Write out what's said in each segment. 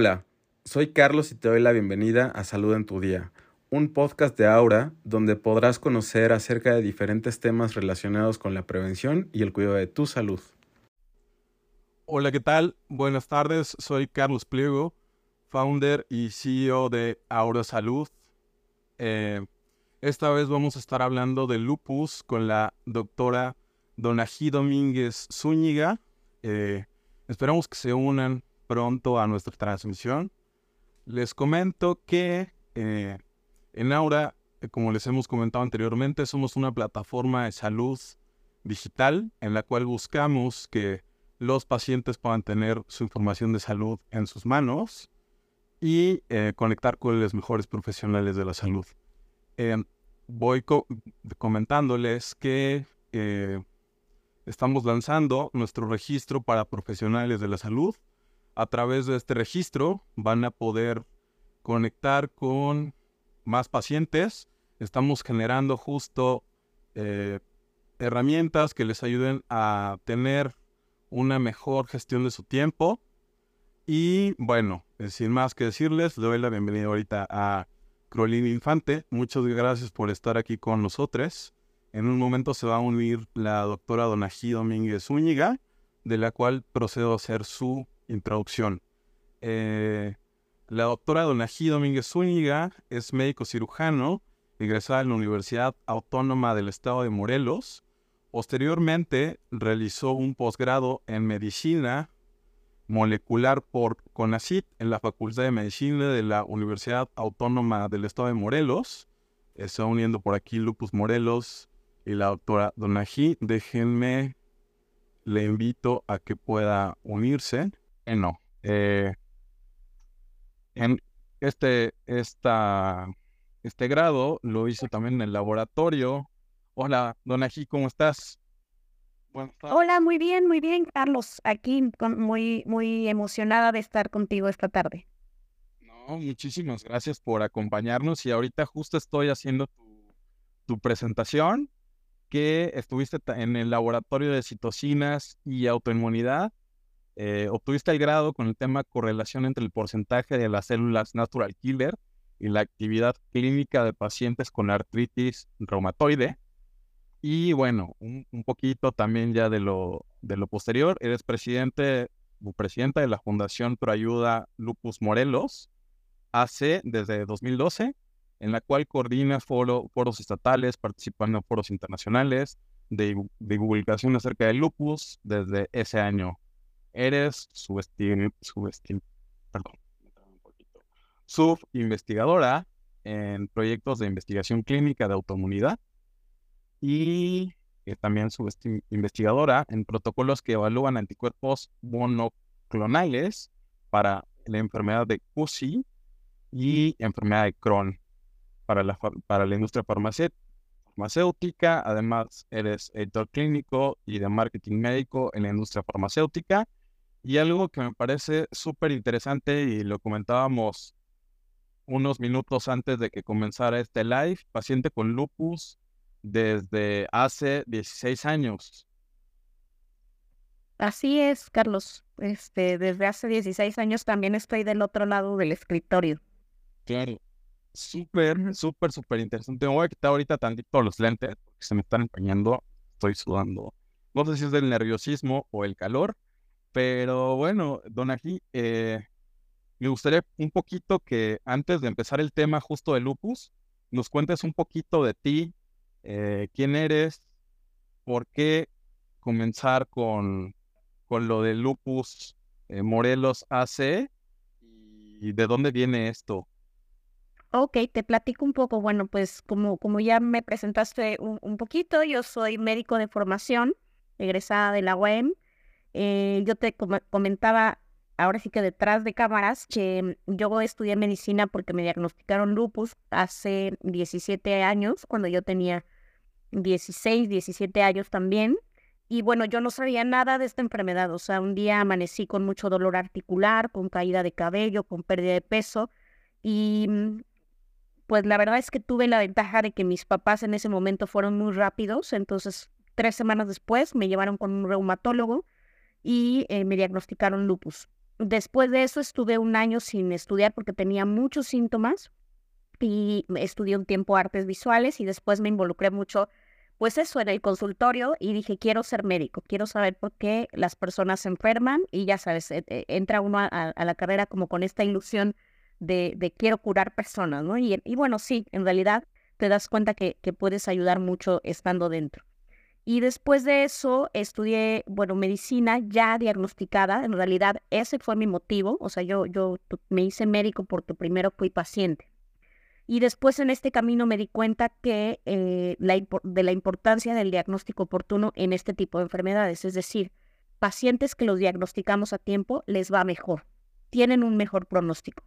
Hola, soy Carlos y te doy la bienvenida a Salud en tu Día, un podcast de Aura donde podrás conocer acerca de diferentes temas relacionados con la prevención y el cuidado de tu salud. Hola, ¿qué tal? Buenas tardes, soy Carlos Pliego, founder y CEO de Aura Salud. Eh, esta vez vamos a estar hablando de lupus con la doctora Donají Domínguez Zúñiga. Eh, esperamos que se unan pronto a nuestra transmisión. Les comento que eh, en Aura, eh, como les hemos comentado anteriormente, somos una plataforma de salud digital en la cual buscamos que los pacientes puedan tener su información de salud en sus manos y eh, conectar con los mejores profesionales de la salud. voy comentándoles que estamos lanzando nuestro registro para profesionales de la salud a través de este registro van a poder conectar con más pacientes. Estamos generando justo eh, herramientas que les ayuden a tener una mejor gestión de su tiempo. Y bueno, eh, sin más que decirles, le doy la bienvenida ahorita a Crolina Infante. Muchas gracias por estar aquí con nosotros. En un momento se va a unir la doctora Donají Domínguez Zúñiga, de la cual procedo a hacer su Introducción. Eh, la doctora Donají Domínguez Zúñiga es médico cirujano, egresada en la Universidad Autónoma del Estado de Morelos. Posteriormente realizó un posgrado en medicina molecular por CONACIT en la Facultad de Medicina de la Universidad Autónoma del Estado de Morelos. Está uniendo por aquí Lupus Morelos y la doctora Donají. Déjenme, le invito a que pueda unirse no. Eh, en este, esta, este grado lo hizo también en el laboratorio. Hola, Donají, ¿cómo estás? Hola, muy bien, muy bien, Carlos. Aquí muy, muy emocionada de estar contigo esta tarde. No, muchísimas gracias por acompañarnos y ahorita justo estoy haciendo tu, tu presentación que estuviste en el laboratorio de citocinas y autoinmunidad eh, obtuviste el grado con el tema correlación entre el porcentaje de las células natural killer y la actividad clínica de pacientes con artritis reumatoide. Y bueno, un, poquito también ya de lo, de lo posterior, eres presidente o presidenta de la Fundación Proayuda Lupus Morelos, hace desde 2012, en la cual coordina foros estatales, participando en foros internacionales de, de divulgación acerca del lupus desde ese año eres su perdón, un poquito, subinvestigadora en proyectos de investigación clínica de autoinmunidad y también investigadora en protocolos que evalúan anticuerpos monoclonales para la enfermedad de CUSI y enfermedad de Crohn para la, para la industria farmacéutica. Además, eres editor clínico y de marketing médico en la industria farmacéutica y algo que me parece súper interesante y lo comentábamos unos minutos antes de que comenzara este live, paciente con lupus desde hace 16 años. Así es, Carlos. Este, desde hace 16 años también estoy del otro lado del escritorio. Claro. Súper, súper, súper interesante. Me voy a quitar ahorita tantito los lentes porque se me están empañando. Estoy sudando. No sé si es del nerviosismo o el calor, pero bueno, Don eh, me gustaría un poquito que antes de empezar el tema justo de lupus, nos cuentes un poquito de ti, eh, quién eres, por qué comenzar con, con lo de lupus eh, Morelos AC y de dónde viene esto. Ok, te platico un poco. Bueno, pues como, como ya me presentaste un, un poquito, yo soy médico de formación, egresada de la UEM. Eh, yo te comentaba ahora sí que detrás de cámaras que yo estudié medicina porque me diagnosticaron lupus hace 17 años, cuando yo tenía 16, 17 años también. Y bueno, yo no sabía nada de esta enfermedad. O sea, un día amanecí con mucho dolor articular, con caída de cabello, con pérdida de peso. Y mm, pues la verdad es que tuve la ventaja de que mis papás en ese momento fueron muy rápidos. Entonces, tres semanas después me llevaron con un reumatólogo y eh, me diagnosticaron lupus. después de eso estuve un año sin estudiar porque tenía muchos síntomas y estudié un tiempo artes visuales y después me involucré mucho, pues eso, en el consultorio y dije, quiero ser médico, quiero saber por qué las personas se enferman y ya sabes, e, e, entra uno a, la carrera como con esta ilusión de, de quiero curar personas, ¿no? Y, bueno, sí, en realidad te das cuenta que, que puedes ayudar mucho estando dentro. Y después de eso estudié, bueno, medicina ya diagnosticada. En realidad ese fue mi motivo. O sea, yo, yo me hice médico porque primero fui paciente. Y después en este camino me di cuenta que eh, la, de la importancia del diagnóstico oportuno en este tipo de enfermedades. Es decir, pacientes que los diagnosticamos a tiempo les va mejor, tienen un mejor pronóstico.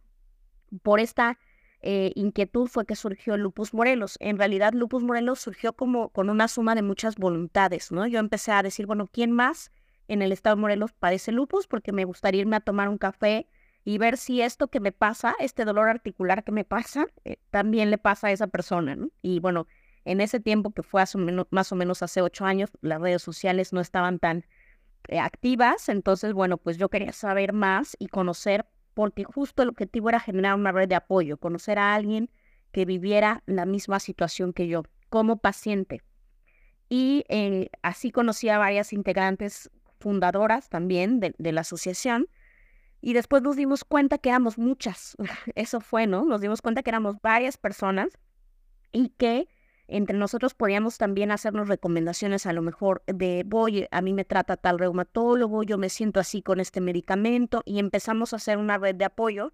Por esta eh, inquietud fue que surgió Lupus Morelos. En realidad, Lupus Morelos surgió como con una suma de muchas voluntades, ¿no? Yo empecé a decir, bueno, ¿quién más en el estado de Morelos padece lupus? Porque me gustaría irme a tomar un café y ver si esto que me pasa, este dolor articular que me pasa, eh, también le pasa a esa persona. Y bueno, en ese tiempo que fue más o menos hace ocho años, las redes sociales no estaban tan eh, activas, entonces, bueno, pues yo quería saber más y conocer porque justo el objetivo era generar una red de apoyo, conocer a alguien que viviera la misma situación que yo como paciente. Y eh, así conocí a varias integrantes fundadoras también de, de, la asociación. Y después nos dimos cuenta que éramos muchas. Eso fue, ¿no? Nos dimos cuenta que éramos varias personas y que entre nosotros podíamos también hacernos recomendaciones a lo mejor de, voy, a mí me trata tal reumatólogo, yo me siento así con este medicamento y empezamos a hacer una red de apoyo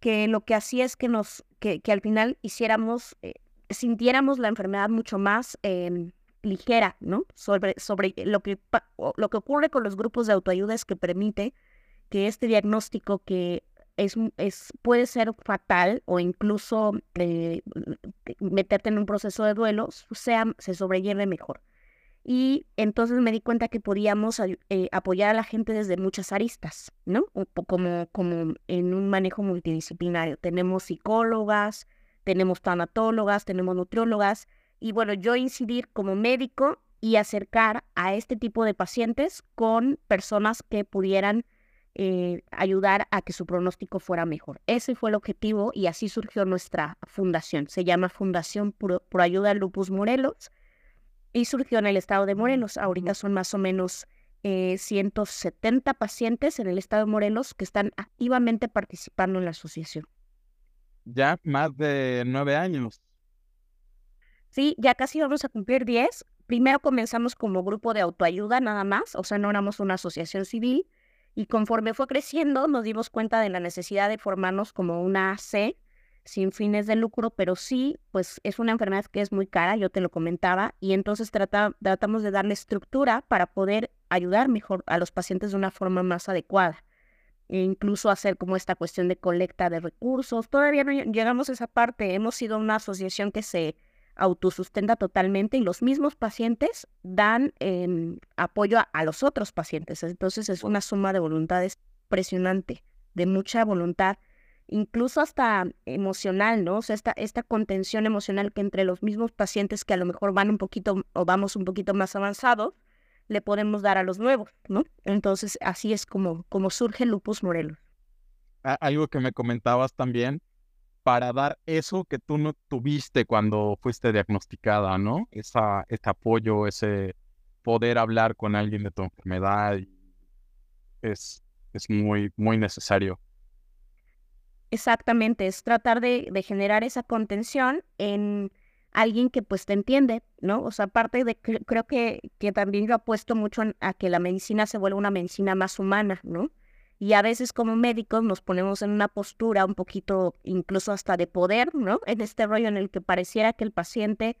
que lo que hacía es que nos, que, que al final hiciéramos, eh, sintiéramos la enfermedad mucho más em, ligera, ¿no? Sobre, sobre lo, que, lo que ocurre con los grupos de autoayuda es que permite que este diagnóstico que es, es, puede ser fatal o incluso meterte en un proceso de duelo, sea, se sobrelleve mejor. Y entonces me di cuenta que podíamos eh, apoyar a la gente desde muchas aristas, ¿no? Como, como en un manejo multidisciplinario. Tenemos psicólogas, tenemos tanatólogas, tenemos nutriólogas. Y bueno, yo incidir como médico y acercar a este tipo de pacientes con personas que pudieran eh, ayudar a que su pronóstico fuera mejor. Ese fue el objetivo y así surgió nuestra fundación. Se llama Fundación Por, Ayuda a Lupus Morelos y surgió en el estado de Morelos. Ahorita son más o menos 170 eh, pacientes en el estado de Morelos que están activamente participando en la asociación. Ya más de nueve años. Sí, ya casi vamos a cumplir diez. Primero comenzamos como grupo de autoayuda nada más, o sea, no éramos una asociación civil. Y conforme fue creciendo, nos dimos cuenta de la necesidad de formarnos como una AC sin fines de lucro, pero sí, pues es una enfermedad que es muy cara, yo te lo comentaba, y entonces tratamos de darle estructura para poder ayudar mejor a los pacientes de una forma más adecuada. E incluso hacer como esta cuestión de colecta de recursos. Todavía no llegamos a esa parte. Hemos sido una asociación que se autosustenta totalmente y los mismos pacientes dan apoyo a, los otros pacientes. Entonces es una suma de voluntades impresionante, de mucha voluntad, incluso hasta emocional, ¿no? O sea, esta, esta contención emocional que entre los mismos pacientes que a lo mejor van un poquito o vamos un poquito más avanzados, le podemos dar a los nuevos, ¿no? Entonces así es como, como surge Lupus Morelos. Algo que me comentabas también para dar eso que tú no tuviste cuando fuiste diagnosticada, ¿no? Esa, este apoyo, ese poder hablar con alguien de tu enfermedad es, es muy, muy necesario. Exactamente, es tratar de, generar esa contención en alguien que pues te entiende, ¿no? O sea, aparte de creo que, que también yo apuesto mucho a que la medicina se vuelva una medicina más humana, ¿no? Y a veces como médicos nos ponemos en una postura un poquito incluso hasta de poder, ¿no? En este rollo en el que pareciera que el paciente,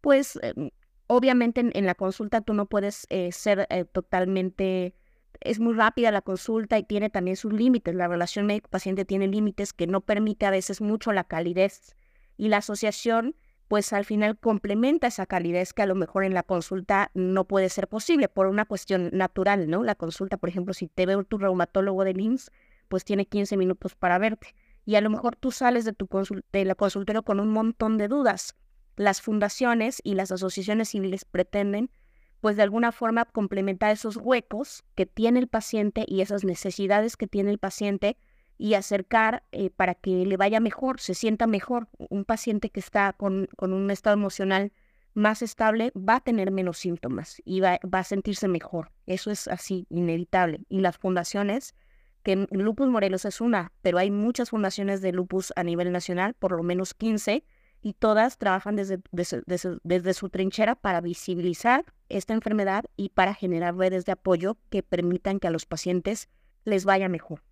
pues em, obviamente en, la consulta tú no puedes eh, ser eh, totalmente, es muy rápida la consulta y tiene también sus límites. La relación médico-paciente tiene límites que no permite a veces mucho la calidez. Y la asociación pues al final complementa esa calidez que a lo mejor en la consulta no puede ser posible por una cuestión natural, ¿no? La consulta, por ejemplo, si te ve tu reumatólogo de LIMS, pues tiene 15 minutos para verte. Y a lo mejor tú sales de tu de la consultorio con un montón de dudas. Las fundaciones y las asociaciones civiles pretenden pues de alguna forma complementar esos huecos que tiene el paciente y esas necesidades que tiene el paciente y acercar eh, para que le vaya mejor, se sienta mejor. Un paciente que está con, con, un estado emocional más estable va a tener menos síntomas y va, va, a sentirse mejor. Eso es así, inevitable. Y las fundaciones, que Lupus Morelos es una, pero hay muchas fundaciones de lupus a nivel nacional, por lo menos 15, y todas trabajan desde, desde, desde, su trinchera para visibilizar esta enfermedad y para generar redes de apoyo que permitan que a los pacientes les vaya mejor.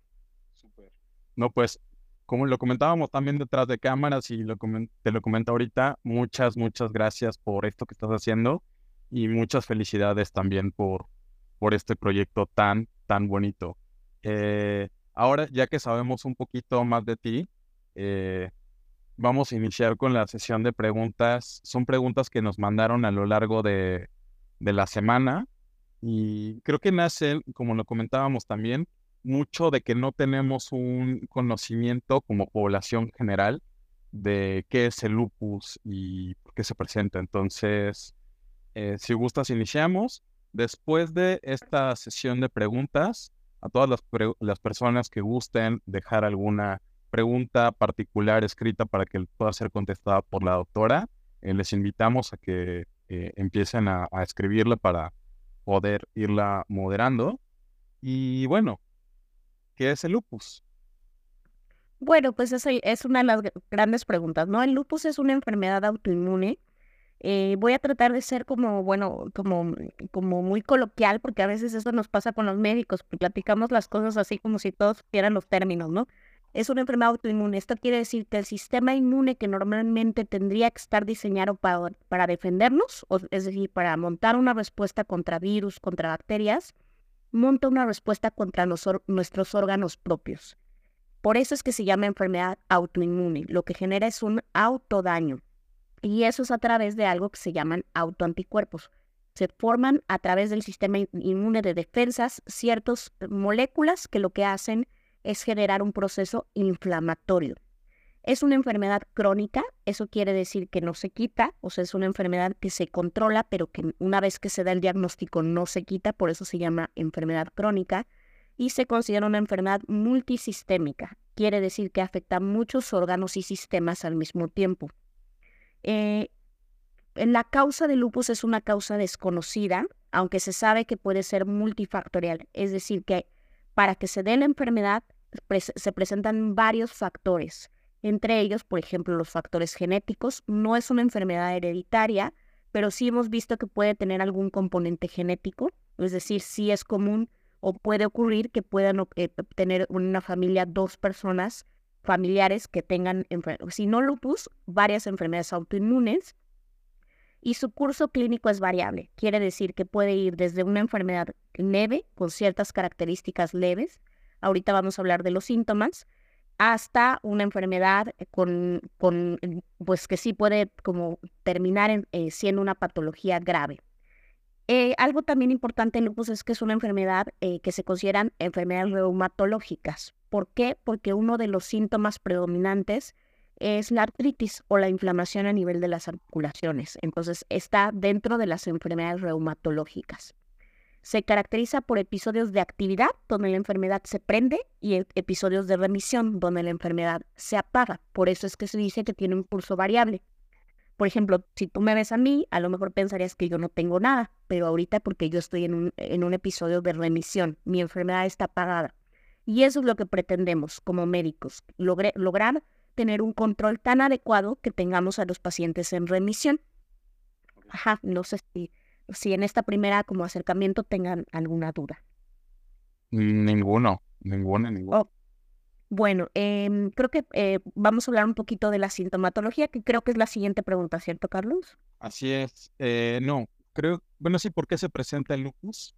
No, pues como lo comentábamos también detrás de cámaras y lo te lo comento ahorita, muchas, muchas gracias por esto que estás haciendo y muchas felicidades también por, por este proyecto tan, tan bonito. Eh, ahora, ya que sabemos un poquito más de ti, eh, vamos a iniciar con la sesión de preguntas. Son preguntas que nos mandaron a lo largo de, la semana y creo que nace, como lo comentábamos también, mucho de que no tenemos un conocimiento como población general de qué es el lupus y por qué se presenta. Entonces, eh, si gustas, iniciamos. Después de esta sesión de preguntas, a todas las, las personas que gusten dejar alguna pregunta particular escrita para que pueda ser contestada por la doctora. Eh, les invitamos a que eh, empiecen a, escribirla para poder irla moderando. Y bueno, ¿qué es el lupus? Bueno, pues esa es una de las grandes preguntas, ¿no? El lupus es una enfermedad autoinmune. Eh, voy a tratar de ser como, bueno, como, como muy coloquial, porque a veces eso nos pasa con los médicos, platicamos las cosas así como si todos supieran los términos, ¿no? es una enfermedad autoinmune. Esto quiere decir que el sistema inmune que normalmente tendría que estar diseñado para, para defendernos, es decir, para montar una respuesta contra virus, contra bacterias, monta una respuesta contra nuestros órganos propios. Por eso es que se llama enfermedad autoinmune. Lo que genera es un autodaño. Y eso es a través de algo que se llaman autoanticuerpos. Se forman a través del sistema inmune de defensas ciertas moléculas que lo que hacen es generar un proceso inflamatorio. Es una enfermedad crónica, eso quiere decir que no se quita, o sea, es una enfermedad que se controla, pero que una vez que se da el diagnóstico no se quita, por eso se llama enfermedad crónica, y se considera una enfermedad multisistémica, quiere decir que afecta muchos órganos y sistemas al mismo tiempo. Eh, la causa del lupus es una causa desconocida, aunque se sabe que puede ser multifactorial, es decir, que para que se dé la enfermedad se presentan varios factores, entre ellos, por ejemplo, los factores genéticos. No es una enfermedad hereditaria, pero sí hemos visto que puede tener algún componente genético, es decir, sí es común o puede ocurrir que puedan eh, tener una familia dos personas familiares que tengan, si no lupus, varias enfermedades autoinmunes y su curso clínico es variable. Quiere decir que puede ir desde una enfermedad leve, con ciertas características leves, ahorita vamos a hablar de los síntomas, hasta una enfermedad con, con pues que sí puede como terminar en, eh, siendo una patología grave. Eh, algo también importante en lupus es que es una enfermedad eh, que se consideran enfermedades reumatológicas. ¿Por qué? Porque uno de los síntomas predominantes es la artritis o la inflamación a nivel de las articulaciones. Entonces está dentro de las enfermedades reumatológicas. Se caracteriza por episodios de actividad donde la enfermedad se prende y e, episodios de remisión donde la enfermedad se apaga. Por eso es que se dice que tiene un curso variable. Por ejemplo, si tú me ves a mí, a lo mejor pensarías que yo no tengo nada, pero ahorita porque yo estoy en un, en un episodio de remisión, mi enfermedad está apagada. Y eso es lo que pretendemos como médicos, lograr tener un control tan adecuado que tengamos a los pacientes en remisión. Ajá, no sé si, si en esta primera como acercamiento tengan alguna duda. Ninguno, ninguno, ninguno. Oh, bueno, em, creo que eh, vamos a hablar un poquito de la sintomatología, que creo que es la siguiente pregunta, ¿cierto, Carlos? Así es. Eh, no, creo, bueno, sí, ¿por qué se presenta el lupus?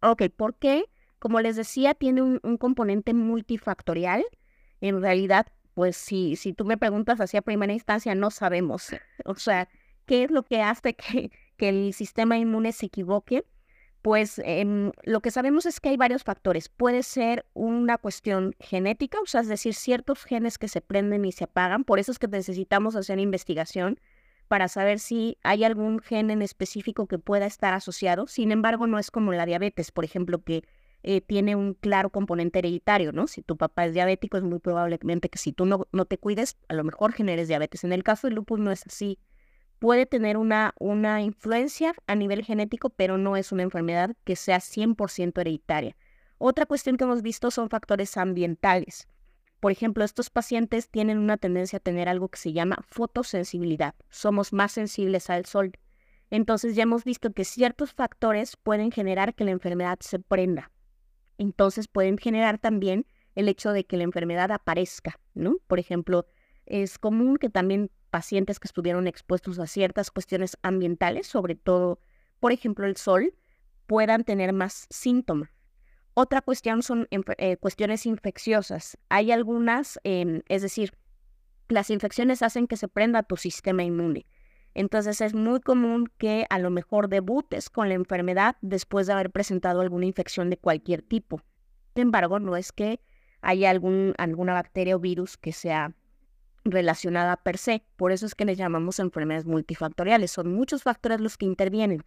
Ok, porque, como les decía, tiene un componente multifactorial en realidad, pues si, si tú me preguntas así a primera instancia, no sabemos. O sea, ¿qué es lo que hace que, que el sistema inmune se equivoque? Pues em, lo que sabemos es que hay varios factores. Puede ser una cuestión genética, o sea, es decir, ciertos genes que se prenden y se apagan. Por eso es que necesitamos hacer investigación para saber si hay algún gen en específico que pueda estar asociado. Sin embargo, no es como la diabetes, por ejemplo, que eh, tiene un claro componente hereditario, ¿no? Si tu papá es diabético, es muy probablemente que si tú no, no te cuides, a lo mejor generes diabetes. En el caso del lupus no es así. Puede tener una, una influencia a nivel genético, pero no es una enfermedad que sea 100% hereditaria. Otra cuestión que hemos visto son factores ambientales. Por ejemplo, estos pacientes tienen una tendencia a tener algo que se llama fotosensibilidad. Somos más sensibles al sol. Entonces ya hemos visto que ciertos factores pueden generar que la enfermedad se prenda. Entonces pueden generar también el hecho de que la enfermedad aparezca, ¿no? Por ejemplo, es común que también pacientes que estuvieron expuestos a ciertas cuestiones ambientales, sobre todo, por ejemplo, el sol, puedan tener más síntomas. Otra cuestión son eh, cuestiones infecciosas. Hay algunas, em, es decir, las infecciones hacen que se prenda tu sistema inmune. Entonces es muy común que a lo mejor debutes con la enfermedad después de haber presentado alguna infección de cualquier tipo. Sin embargo, no es que haya algún, alguna bacteria o virus que sea relacionada per se. Por eso es que les llamamos enfermedades multifactoriales. Son muchos factores los que intervienen.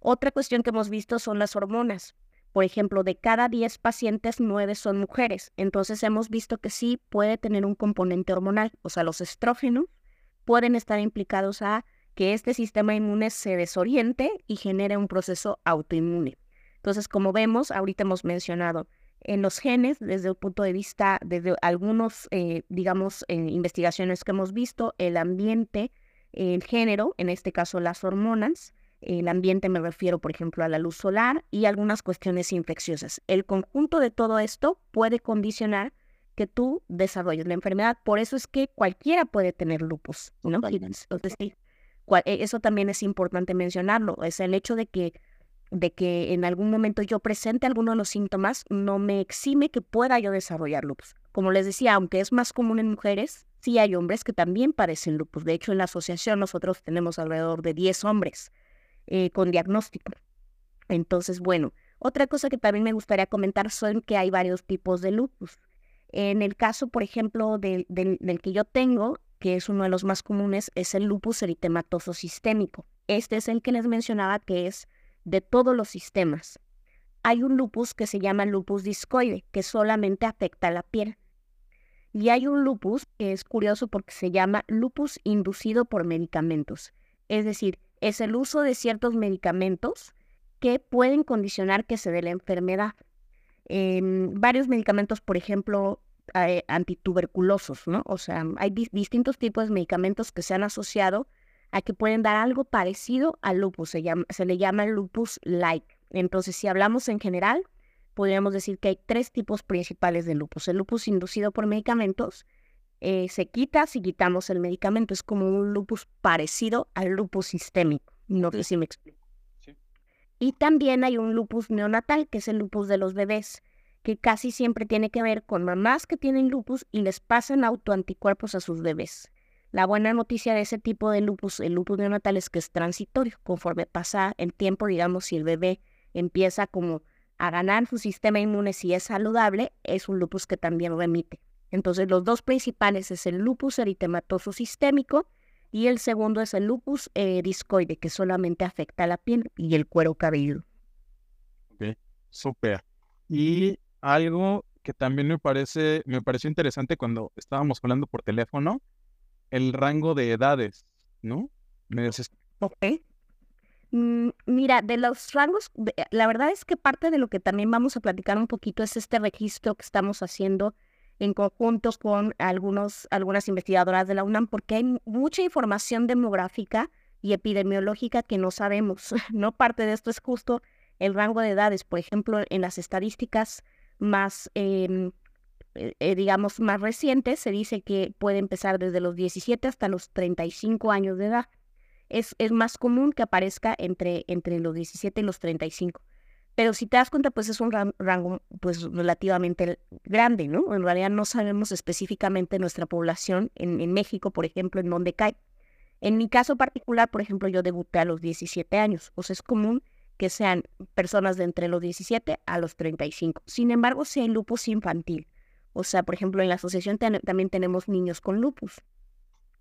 Otra cuestión que hemos visto son las hormonas. Por ejemplo, de cada 10 pacientes, 9 son mujeres. Entonces hemos visto que sí puede tener un componente hormonal. O sea, los estrógenos pueden estar implicados a que este sistema inmune se desoriente y genere un proceso autoinmune. Entonces, como vemos, ahorita hemos mencionado en los genes, desde el punto de vista, desde algunos, eh, digamos, eh, investigaciones que hemos visto, el ambiente, el género, en este caso las hormonas, el ambiente me refiero, por ejemplo, a la luz solar y algunas cuestiones infecciosas. El conjunto de todo esto puede condicionar que tú desarrolles la enfermedad. Por eso es que cualquiera puede tener lupus, ¿no? Entonces, e, eso también es importante mencionarlo. Es el hecho de que, de que en algún momento yo presente alguno de los síntomas no me exime que pueda yo desarrollar lupus. Como les decía, aunque es más común en mujeres, sí hay hombres que también padecen lupus. De hecho, en la asociación nosotros tenemos alrededor de 10 hombres eh, con diagnóstico. Entonces, bueno, otra cosa que también me gustaría comentar son que hay varios tipos de lupus. En el caso, por ejemplo, del, del, que yo tengo, que es uno de los más comunes, es el lupus eritematoso sistémico. Este es el que les mencionaba que es de todos los sistemas. Hay un lupus que se llama lupus discoide, que solamente afecta a la piel. Y hay un lupus que es curioso porque se llama lupus inducido por medicamentos. Es decir, es el uso de ciertos medicamentos que pueden condicionar que se dé la enfermedad. Varios medicamentos, por ejemplo, antituberculosos, ¿no? O sea, hay distintos tipos de medicamentos que se han asociado a que pueden dar algo parecido al lupus, se, se le llama lupus like. Entonces, si hablamos en general, podríamos decir que hay tres tipos principales de lupus. El lupus inducido por medicamentos, eh, se quita si quitamos el medicamento. Es como un lupus parecido al lupus sistémico. No sé si me explico. Y también hay un lupus neonatal, que es el lupus de los bebés, que casi siempre tiene que ver con mamás que tienen lupus y les pasan autoanticuerpos a sus bebés. La buena noticia de ese tipo de lupus, el lupus neonatal, es que es transitorio. Conforme pasa el tiempo, digamos, si el bebé empieza como a ganar su sistema inmune, si es saludable, es un lupus que también remite. Entonces, los dos principales es el lupus eritematoso sistémico y el segundo es el lupus eh, discoide, que solamente afecta a la piel y el cuero cabelludo. Ok, súper. Y algo que también me parece, me pareció interesante cuando estábamos hablando por teléfono, el rango de edades, ¿no? Me Ok. Mm, mira, de los rangos, la verdad es que parte de lo que también vamos a platicar un poquito es este registro que estamos haciendo en conjunto con algunos, algunas investigadoras de la UNAM, porque hay mucha información demográfica y epidemiológica que no sabemos. No parte de esto es justo el rango de edades. Por ejemplo, en las estadísticas más, eh, eh, digamos, más recientes, se dice que puede empezar desde los 17 hasta los 35 años de edad. Es, es más común que aparezca entre, entre los 17 y los 35. Pero si te das cuenta, pues es un rango pues relativamente grande, ¿no? En realidad no sabemos específicamente nuestra población en, en, México, por ejemplo, en dónde cae. En mi caso particular, por ejemplo, yo debuté a los 17 años. O sea, es común que sean personas de entre los 17 a los 35. Sin embargo, si hay lupus infantil. O sea, por ejemplo, en la asociación también tenemos niños con lupus.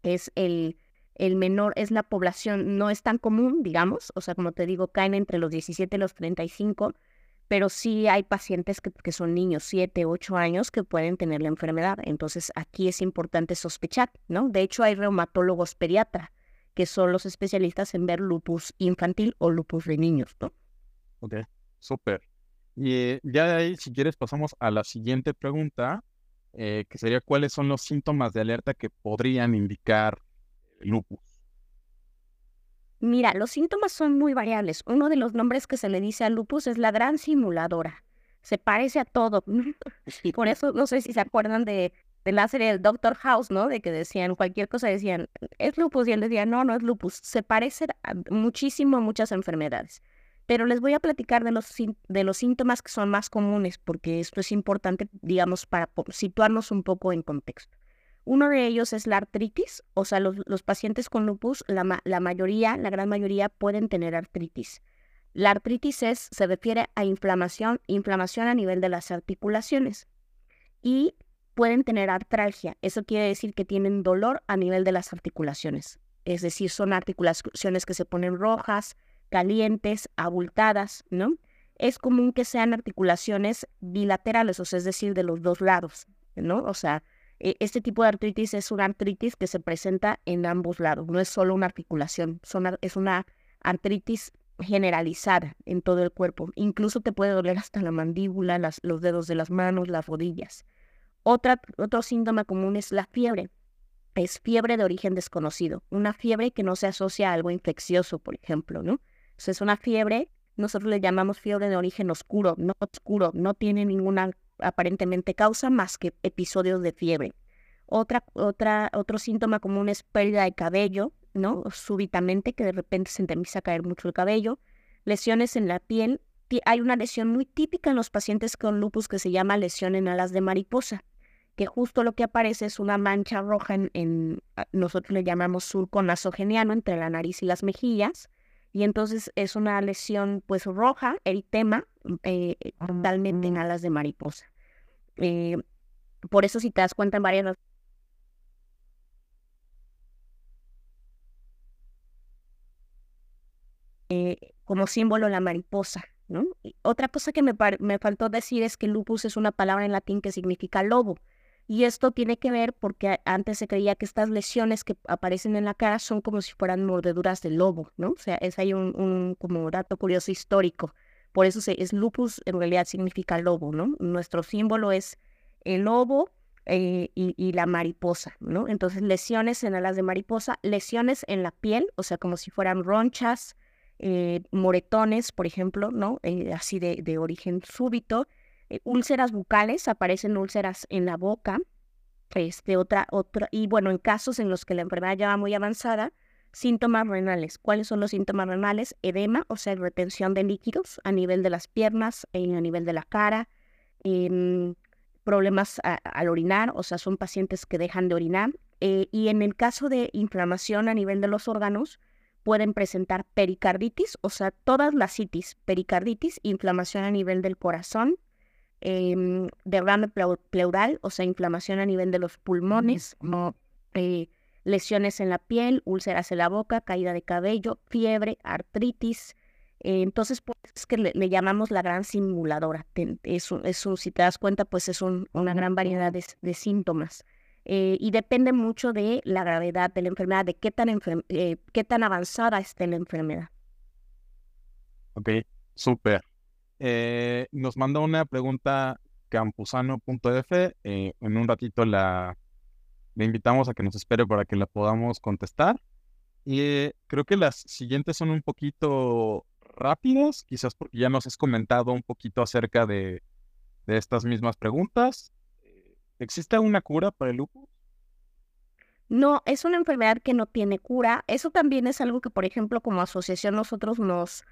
Es el, el menor es la población, no es tan común, digamos, o sea, como te digo, caen entre los 17 y los 35, pero sí hay pacientes que, que son niños, 7, 8 años, que pueden tener la enfermedad. Entonces, aquí es importante sospechar, ¿no? De hecho, hay reumatólogos pediatra, que son los especialistas en ver lupus infantil o lupus de niños, ¿no? Ok, súper. Y eh, ya de ahí, si quieres, pasamos a la siguiente pregunta, eh, que sería cuáles son los síntomas de alerta que podrían indicar lupus. Mira, los síntomas son muy variables. Uno de los nombres que se le dice al lupus es la gran simuladora. Se parece a todo. Por eso, no sé si se acuerdan de, de la serie del Doctor House, ¿no? De que decían cualquier cosa, decían, es lupus, y él decía, no, no es lupus. Se parece muchísimo a muchas enfermedades. Pero les voy a platicar de los, de los síntomas que son más comunes, porque esto es importante, digamos, para situarnos un poco en contexto. Uno de ellos es la artritis, o sea, los, pacientes con lupus, la, la, mayoría, la gran mayoría pueden tener artritis. La artritis es, se refiere a inflamación, inflamación a nivel de las articulaciones y pueden tener artralgia. Eso quiere decir que tienen dolor a nivel de las articulaciones. Es decir, son articulaciones que se ponen rojas, calientes, abultadas, ¿no? Es común que sean articulaciones bilaterales, o sea, es decir, de los dos lados, ¿no? O sea, e, este tipo de artritis es una artritis que se presenta en ambos lados, no es solo una articulación, es una artritis generalizada en todo el cuerpo. Incluso te puede doler hasta la mandíbula, los dedos de las manos, las rodillas. Otro síntoma común es la fiebre. Es fiebre de origen desconocido, una fiebre que no se asocia a algo infeccioso, por ejemplo, ¿no? Es una fiebre, nosotros le llamamos fiebre de origen oscuro, no oscuro, no tiene ninguna aparentemente causa más que episodios de fiebre. Otra, otra, otro síntoma común es pérdida de cabello, ¿no? Súbitamente, que de repente se empieza a caer mucho el cabello. Lesiones en la piel. Hay una lesión muy típica en los pacientes con lupus que se llama lesión en alas de mariposa, que justo lo que aparece es una mancha roja en, en nosotros le llamamos surco nasogeniano entre la nariz y las mejillas, y entonces es una lesión pues roja, eritema, eh, totalmente en alas de mariposa. Eh, por eso si te das cuenta en varias eh, como símbolo la mariposa. ¿no? otra cosa que me, me faltó decir es que lupus es una palabra en latín que significa lobo. Y esto tiene que ver porque antes se creía que estas lesiones que aparecen en la cara son como si fueran mordeduras de lobo, ¿no? O sea, es ahí un, como dato curioso histórico. Por eso se, es lupus, en realidad significa lobo, ¿no? Nuestro símbolo es el lobo eh, y, la mariposa, ¿no? Entonces, lesiones en alas de mariposa, lesiones en la piel, o sea, como si fueran ronchas, eh, moretones, por ejemplo, ¿no? Eh, así de, de origen súbito, úlceras bucales, aparecen úlceras en la boca, este, otra, otra, y bueno, en casos en los que la enfermedad ya va muy avanzada, síntomas renales. ¿Cuáles son los síntomas renales? Edema, o sea, retención de líquidos a nivel de las piernas, y a nivel de la cara, em, problemas al orinar, o sea, son pacientes que dejan de orinar. Eh, y en el caso de inflamación a nivel de los órganos, pueden presentar pericarditis, o sea, todas las citis, pericarditis, inflamación a nivel del corazón, eh, derrame pleural, o sea, inflamación a nivel de los pulmones, eh, lesiones en la piel, úlceras en la boca, caída de cabello, fiebre, artritis. Eh, entonces, pues es que le, llamamos la gran simuladora. Es, es si te das cuenta, pues es una gran variedad de, síntomas. Eh, y depende mucho de la gravedad de la enfermedad, de qué tan, qué tan avanzada esté la enfermedad. Ok, súper. Eh, nos manda una pregunta campusano.f. Eh, en un ratito la, invitamos a que nos espere para que la podamos contestar. Y creo que las siguientes son un poquito rápidas, quizás porque ya nos has comentado un poquito acerca de, de estas mismas preguntas. ¿Existe una cura para el lupus? No, es una enfermedad que no tiene cura. Eso también es algo que, por ejemplo, como asociación nosotros nos,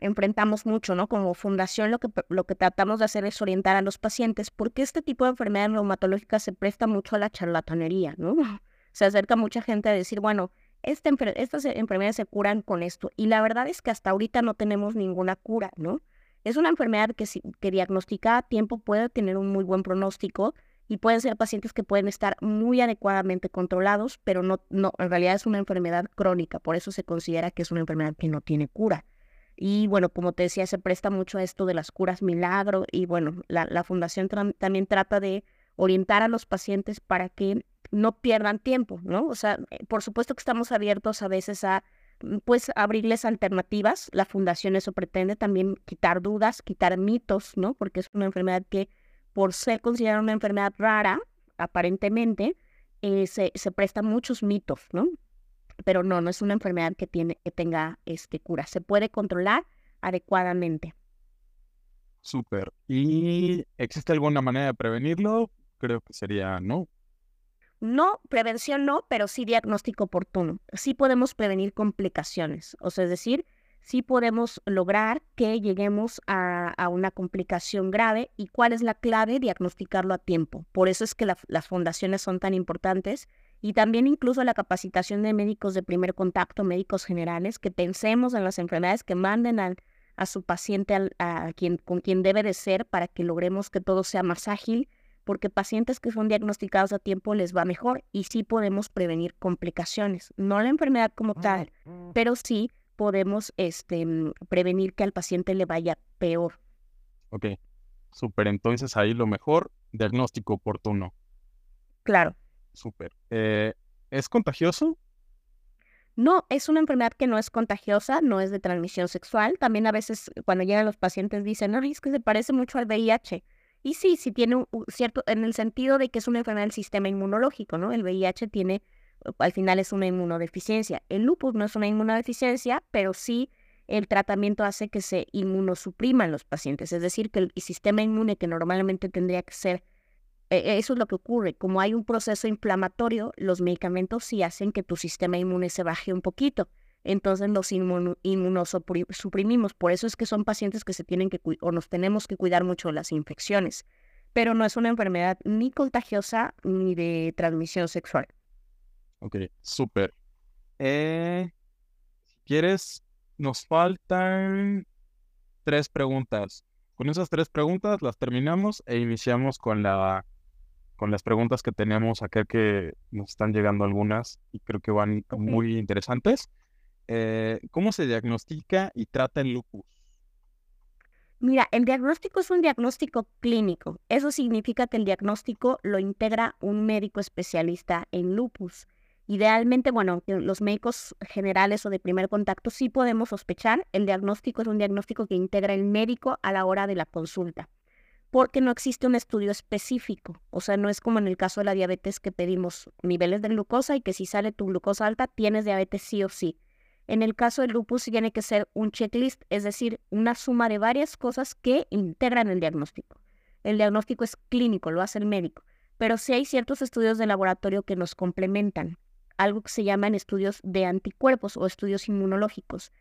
enfrentamos mucho, ¿no? Como fundación lo que, lo que tratamos de hacer es orientar a los pacientes porque este tipo de enfermedad reumatológica se presta mucho a la charlatanería, ¿no? Se acerca mucha gente a decir, bueno, esta estas enfermedades se curan con esto. Y la verdad es que hasta ahorita no tenemos ninguna cura, ¿no? Es una enfermedad que, que diagnosticada a tiempo puede tener un muy buen pronóstico y pueden ser pacientes que pueden estar muy adecuadamente controlados, pero no, no, en realidad es una enfermedad crónica, por eso se considera que es una enfermedad que no tiene cura. Y bueno, como te decía, se presta mucho a esto de las curas milagro y bueno, la, la fundación también trata de orientar a los pacientes para que no pierdan tiempo, ¿no? O sea, eh, por supuesto que estamos abiertos a veces a mm, pues abrirles alternativas. La fundación eso pretende también quitar dudas, quitar mitos, ¿no? Porque es una enfermedad que por ser considerada una enfermedad rara, aparentemente, eh, se, se prestan muchos mitos, ¿no? Pero no, no es una enfermedad que, tiene, que tenga este, cura. Se puede controlar adecuadamente. Súper. ¿Y existe alguna manera de prevenirlo? Creo que sería no. No, prevención no, pero sí diagnóstico oportuno. Sí podemos prevenir complicaciones. O sea, es decir, sí podemos lograr que lleguemos a, una complicación grave. ¿Y cuál es la clave? Diagnosticarlo a tiempo. Por eso es que las fundaciones son tan importantes y también incluso la capacitación de médicos de primer contacto, médicos generales, que pensemos en las enfermedades, que manden a su paciente a quien, con quien debe de ser para que logremos que todo sea más ágil, porque pacientes que son diagnosticados a tiempo les va mejor y sí podemos prevenir complicaciones, no la enfermedad como tal, pero sí podemos este, mm, prevenir que al paciente le vaya peor. Ok, súper. Entonces ahí lo mejor, diagnóstico oportuno. Claro. Súper. Eh, ¿Es contagioso? No, es una enfermedad que no es contagiosa, no es de transmisión sexual. También a veces cuando llegan los pacientes dicen, no, es que se parece mucho al VIH. Y sí, sí tiene un, cierto, en el sentido de que es una enfermedad del sistema inmunológico, ¿no? El VIH tiene, al final es una inmunodeficiencia. El lupus no es una inmunodeficiencia, pero sí el tratamiento hace que se inmunosupriman los pacientes. Es decir, que el sistema inmune que normalmente tendría que ser eso es lo que ocurre. Como hay un proceso inflamatorio, los medicamentos sí hacen que tu sistema inmune se baje un poquito. Entonces los inmunosuprimimos. Por eso es que son pacientes que se tienen que o nos tenemos que cuidar mucho de las infecciones. Pero no es una enfermedad ni contagiosa ni de transmisión sexual. Ok, súper. Eh, si quieres, nos faltan tres preguntas. Con esas tres preguntas las terminamos e iniciamos con la con las preguntas que tenemos acá que nos están llegando algunas y creo que van muy interesantes. Eh, ¿Cómo se diagnostica y trata el lupus? Mira, el diagnóstico es un diagnóstico clínico. Eso significa que el diagnóstico lo integra un médico especialista en lupus. Idealmente, bueno, los médicos generales o de primer contacto sí podemos sospechar. El diagnóstico es un diagnóstico que integra el médico a la hora de la consulta porque no existe un estudio específico. O sea, no es como en el caso de la diabetes que pedimos niveles de glucosa y que si sale tu glucosa alta, tienes diabetes sí o sí. En el caso del lupus tiene que ser un checklist, es decir, una suma de varias cosas que integran el diagnóstico. El diagnóstico es clínico, lo hace el médico, pero sí hay ciertos estudios de laboratorio que nos complementan, algo que se llaman estudios de anticuerpos o estudios inmunológicos,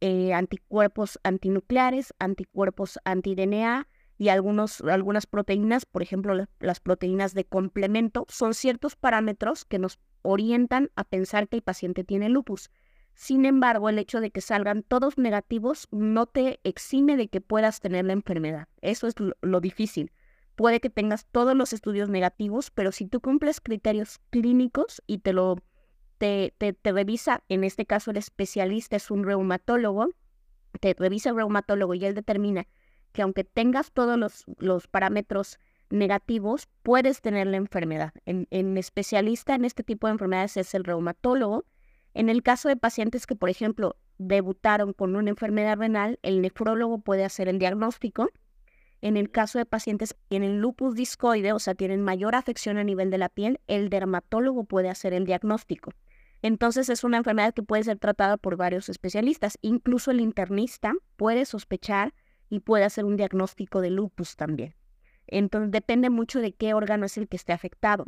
eh, anticuerpos antinucleares, anticuerpos anti-DNA, y algunos, algunas proteínas, por ejemplo las proteínas de complemento, son ciertos parámetros que nos orientan a pensar que el paciente tiene lupus. Sin embargo, el hecho de que salgan todos negativos no te exime de que puedas tener la enfermedad. Eso es lo, difícil. Puede que tengas todos los estudios negativos, pero si tú cumples criterios clínicos y te lo te, te, te revisa, en este caso el especialista es un reumatólogo, te revisa el reumatólogo y él determina que aunque tengas todos los, los parámetros negativos, puedes tener la enfermedad. En, en, especialista en este tipo de enfermedades es el reumatólogo. En el caso de pacientes que, por ejemplo, debutaron con una enfermedad renal, el nefrólogo puede hacer el diagnóstico. En el caso de pacientes que tienen lupus discoide, o sea, tienen mayor afección a nivel de la piel, el dermatólogo puede hacer el diagnóstico. Entonces es una enfermedad que puede ser tratada por varios especialistas. Incluso el internista puede sospechar y puede hacer un diagnóstico de lupus también. Entonces depende mucho de qué órgano es el que esté afectado.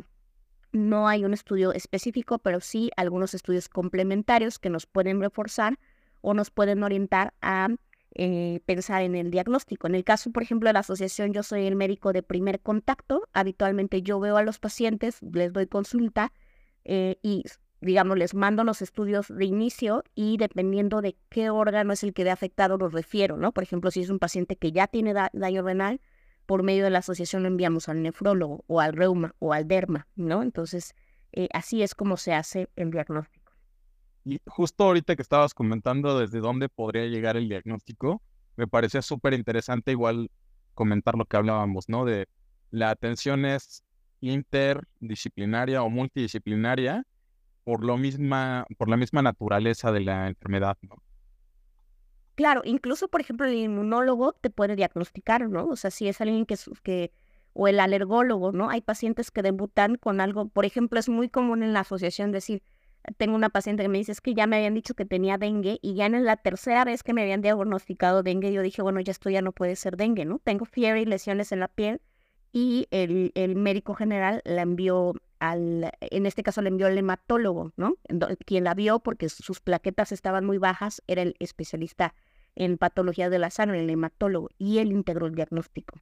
No hay un estudio específico, pero sí algunos estudios complementarios que nos pueden reforzar o nos pueden orientar a eh, pensar en el diagnóstico. En el caso, por ejemplo, de la asociación, yo soy el médico de primer contacto. Habitualmente yo veo a los pacientes, les doy consulta eh, y digamos, les mando los estudios de inicio y dependiendo de qué órgano es el que de afectado los refiero, ¿no? Por ejemplo, si es un paciente que ya tiene daño renal, por medio de la asociación lo enviamos al nefrólogo o al reuma o al derma, ¿no? Entonces, eh, así es como se hace el diagnóstico. Y justo ahorita que estabas comentando desde dónde podría llegar el diagnóstico, me parecía súper interesante igual comentar lo que hablábamos, ¿no? De la atención es interdisciplinaria o multidisciplinaria por, lo misma, por la misma naturaleza de la enfermedad, ¿no? Claro, incluso, por ejemplo, el inmunólogo te puede diagnosticar, ¿no? O sea, si es alguien que, que, o el alergólogo, ¿no? Hay pacientes que debutan con algo, por ejemplo, es muy común en la asociación decir, tengo una paciente que me dice, es que ya me habían dicho que tenía dengue y ya en la tercera vez que me habían diagnosticado dengue, yo dije, bueno, ya esto ya no puede ser dengue, ¿no? Tengo fiebre y lesiones en la piel y el, el médico general la envió al, en este caso le envió al hematólogo, ¿no? Quien la vio porque sus plaquetas estaban muy bajas era el especialista en patología de la sangre, el hematólogo, y él integró el diagnóstico.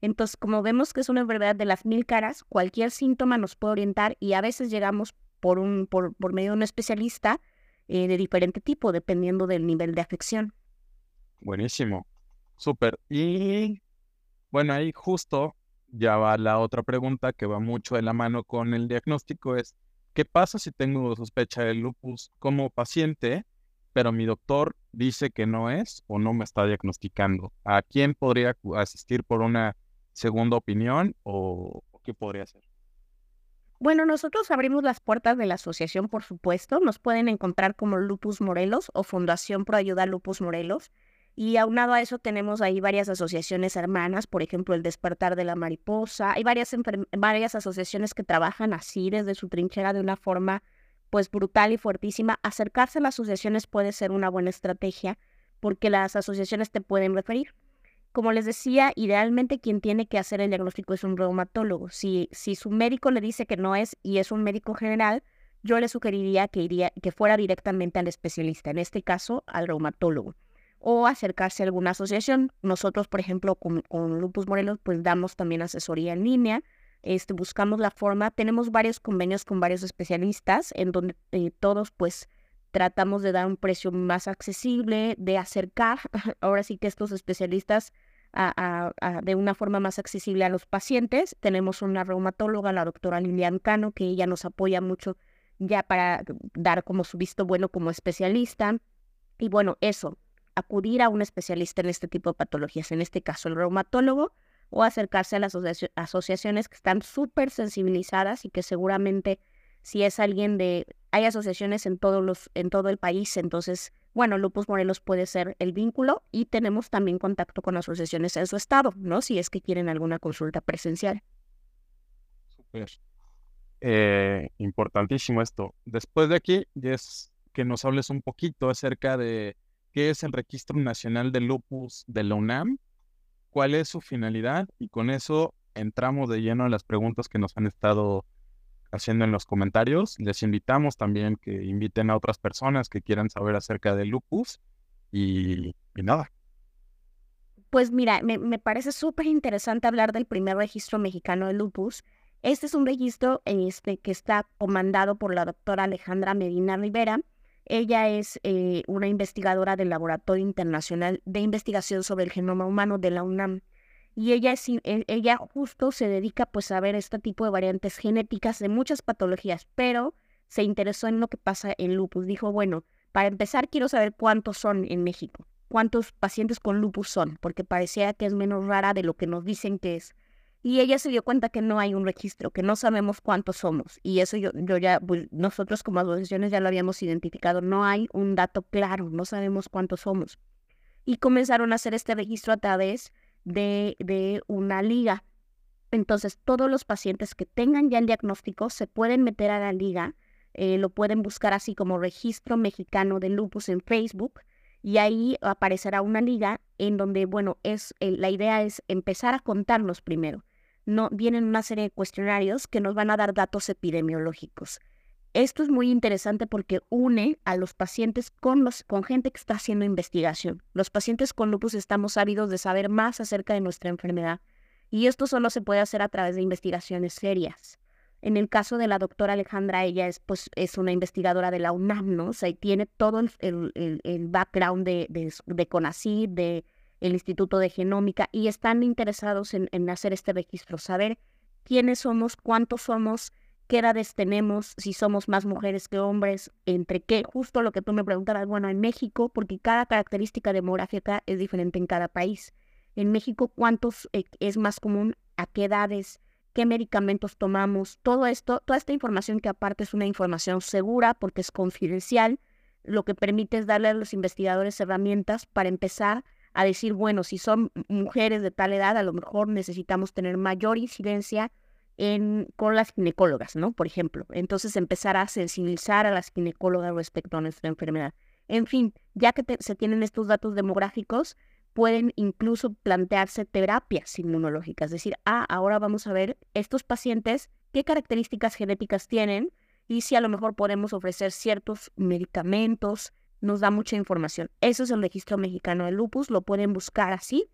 Entonces, como vemos que es una enfermedad de las mil caras, cualquier síntoma nos puede orientar y a veces llegamos por, un, por, por medio de un especialista eh, de diferente tipo, dependiendo del nivel de afección. Buenísimo, súper. Y bueno, ahí justo ya va la otra pregunta que va mucho de la mano con el diagnóstico, es, ¿qué pasa si tengo sospecha de lupus como paciente, pero mi doctor dice que no es o no me está diagnosticando? ¿A quién podría asistir por una segunda opinión o qué podría hacer? Bueno, nosotros abrimos las puertas de la asociación, por supuesto. Nos pueden encontrar como Lupus Morelos o Fundación Pro Ayuda Lupus Morelos. Y aunado a eso tenemos ahí varias asociaciones hermanas, por ejemplo, el Despertar de la Mariposa. Hay varias, varias asociaciones que trabajan así desde su trinchera de una forma pues brutal y fuertísima. Acercarse a las asociaciones puede ser una buena estrategia porque las asociaciones te pueden referir. Como les decía, idealmente quien tiene que hacer el diagnóstico es un reumatólogo. Si, si su médico le dice que no es y es un médico general, yo le sugeriría que, iría, que fuera directamente al especialista, en este caso al reumatólogo, o acercarse a alguna asociación. Nosotros, por ejemplo, con, Lupus Morelos, pues damos también asesoría en línea, este, buscamos la forma, tenemos varios convenios con varios especialistas en donde eh, todos pues tratamos de dar un precio más accesible, de acercar ahora sí que estos especialistas de una forma más accesible a los pacientes. Tenemos una reumatóloga, la doctora Lilian Cano, que ella nos apoya mucho ya para dar como su visto bueno como especialista. Y bueno, eso, acudir a un especialista en este tipo de patologías, en este caso el reumatólogo, o acercarse a las asociaciones que están súper sensibilizadas y que seguramente si es alguien de hay asociaciones en todos los en todo el país, entonces, bueno, Lupus Morelos puede ser el vínculo y tenemos también contacto con asociaciones en su estado, ¿no? Si es que quieren alguna consulta presencial. Súper. Eh, importantísimo esto. Después de aquí, es que nos hables un poquito acerca de qué es el Registro Nacional de Lupus de la UNAM, cuál es su finalidad y con eso entramos de lleno a las preguntas que nos han estado haciendo en los comentarios. Les invitamos también que inviten a otras personas que quieran saber acerca del lupus y, nada. Pues mira, me, parece súper interesante hablar del primer registro mexicano de lupus. Este es un registro este, que está comandado por la doctora Alejandra Medina Rivera. Ella es eh, una investigadora del Laboratorio Internacional de Investigación sobre el Genoma Humano de la UNAM y ella, e, ella justo se dedica pues a ver este tipo de variantes genéticas de muchas patologías, pero se interesó en lo que pasa en lupus. Dijo, bueno, para empezar quiero saber cuántos son en México, cuántos pacientes con lupus son, porque parecía que es menos rara de lo que nos dicen que es. Y ella se dio cuenta que no hay un registro, que no sabemos cuántos somos. Y eso yo, yo ya, pues, nosotros como asociaciones ya lo habíamos identificado. No hay un dato claro, no sabemos cuántos somos. Y comenzaron a hacer este registro a través de, de una liga. Entonces, todos los pacientes que tengan ya el diagnóstico se pueden meter a la liga, eh, lo pueden buscar así como Registro Mexicano de Lupus en Facebook y ahí aparecerá una liga en donde, bueno, es la idea es empezar a contarlos primero. No vienen una serie de cuestionarios que nos van a dar datos epidemiológicos. Esto es muy interesante porque une a los pacientes con, los, con gente que está haciendo investigación. Los pacientes con lupus estamos ávidos de saber más acerca de nuestra enfermedad y esto solo se puede hacer a través de investigaciones serias. En el caso de la doctora Alejandra, ella es, pues, es una investigadora de la UNAM, ¿no? O sea, y tiene todo el, el, background de, de, de de el Instituto de Genómica, y están interesados en, hacer este registro, saber quiénes somos, cuántos somos, qué edades tenemos, si somos más mujeres que hombres, entre qué, justo lo que tú me preguntabas, bueno, en México, porque cada característica demográfica es diferente en cada país. En México, ¿cuántos eh, es más común? ¿A qué edades? ¿Qué medicamentos tomamos? Todo esto, toda esta información que aparte es una información segura porque es confidencial, lo que permite es darle a los investigadores herramientas para empezar a decir, bueno, si son mujeres de tal edad, a lo mejor necesitamos tener mayor incidencia en, con las ginecólogas, ¿no? Por ejemplo. Entonces empezar a sensibilizar a las ginecólogas respecto a nuestra enfermedad. En fin, ya que se tienen estos datos demográficos, pueden incluso plantearse terapias inmunológicas, decir, ah, ahora vamos a ver estos pacientes qué características genéticas tienen y si a lo mejor podemos ofrecer ciertos medicamentos, nos da mucha información. Eso es el registro mexicano de lupus, lo pueden buscar así,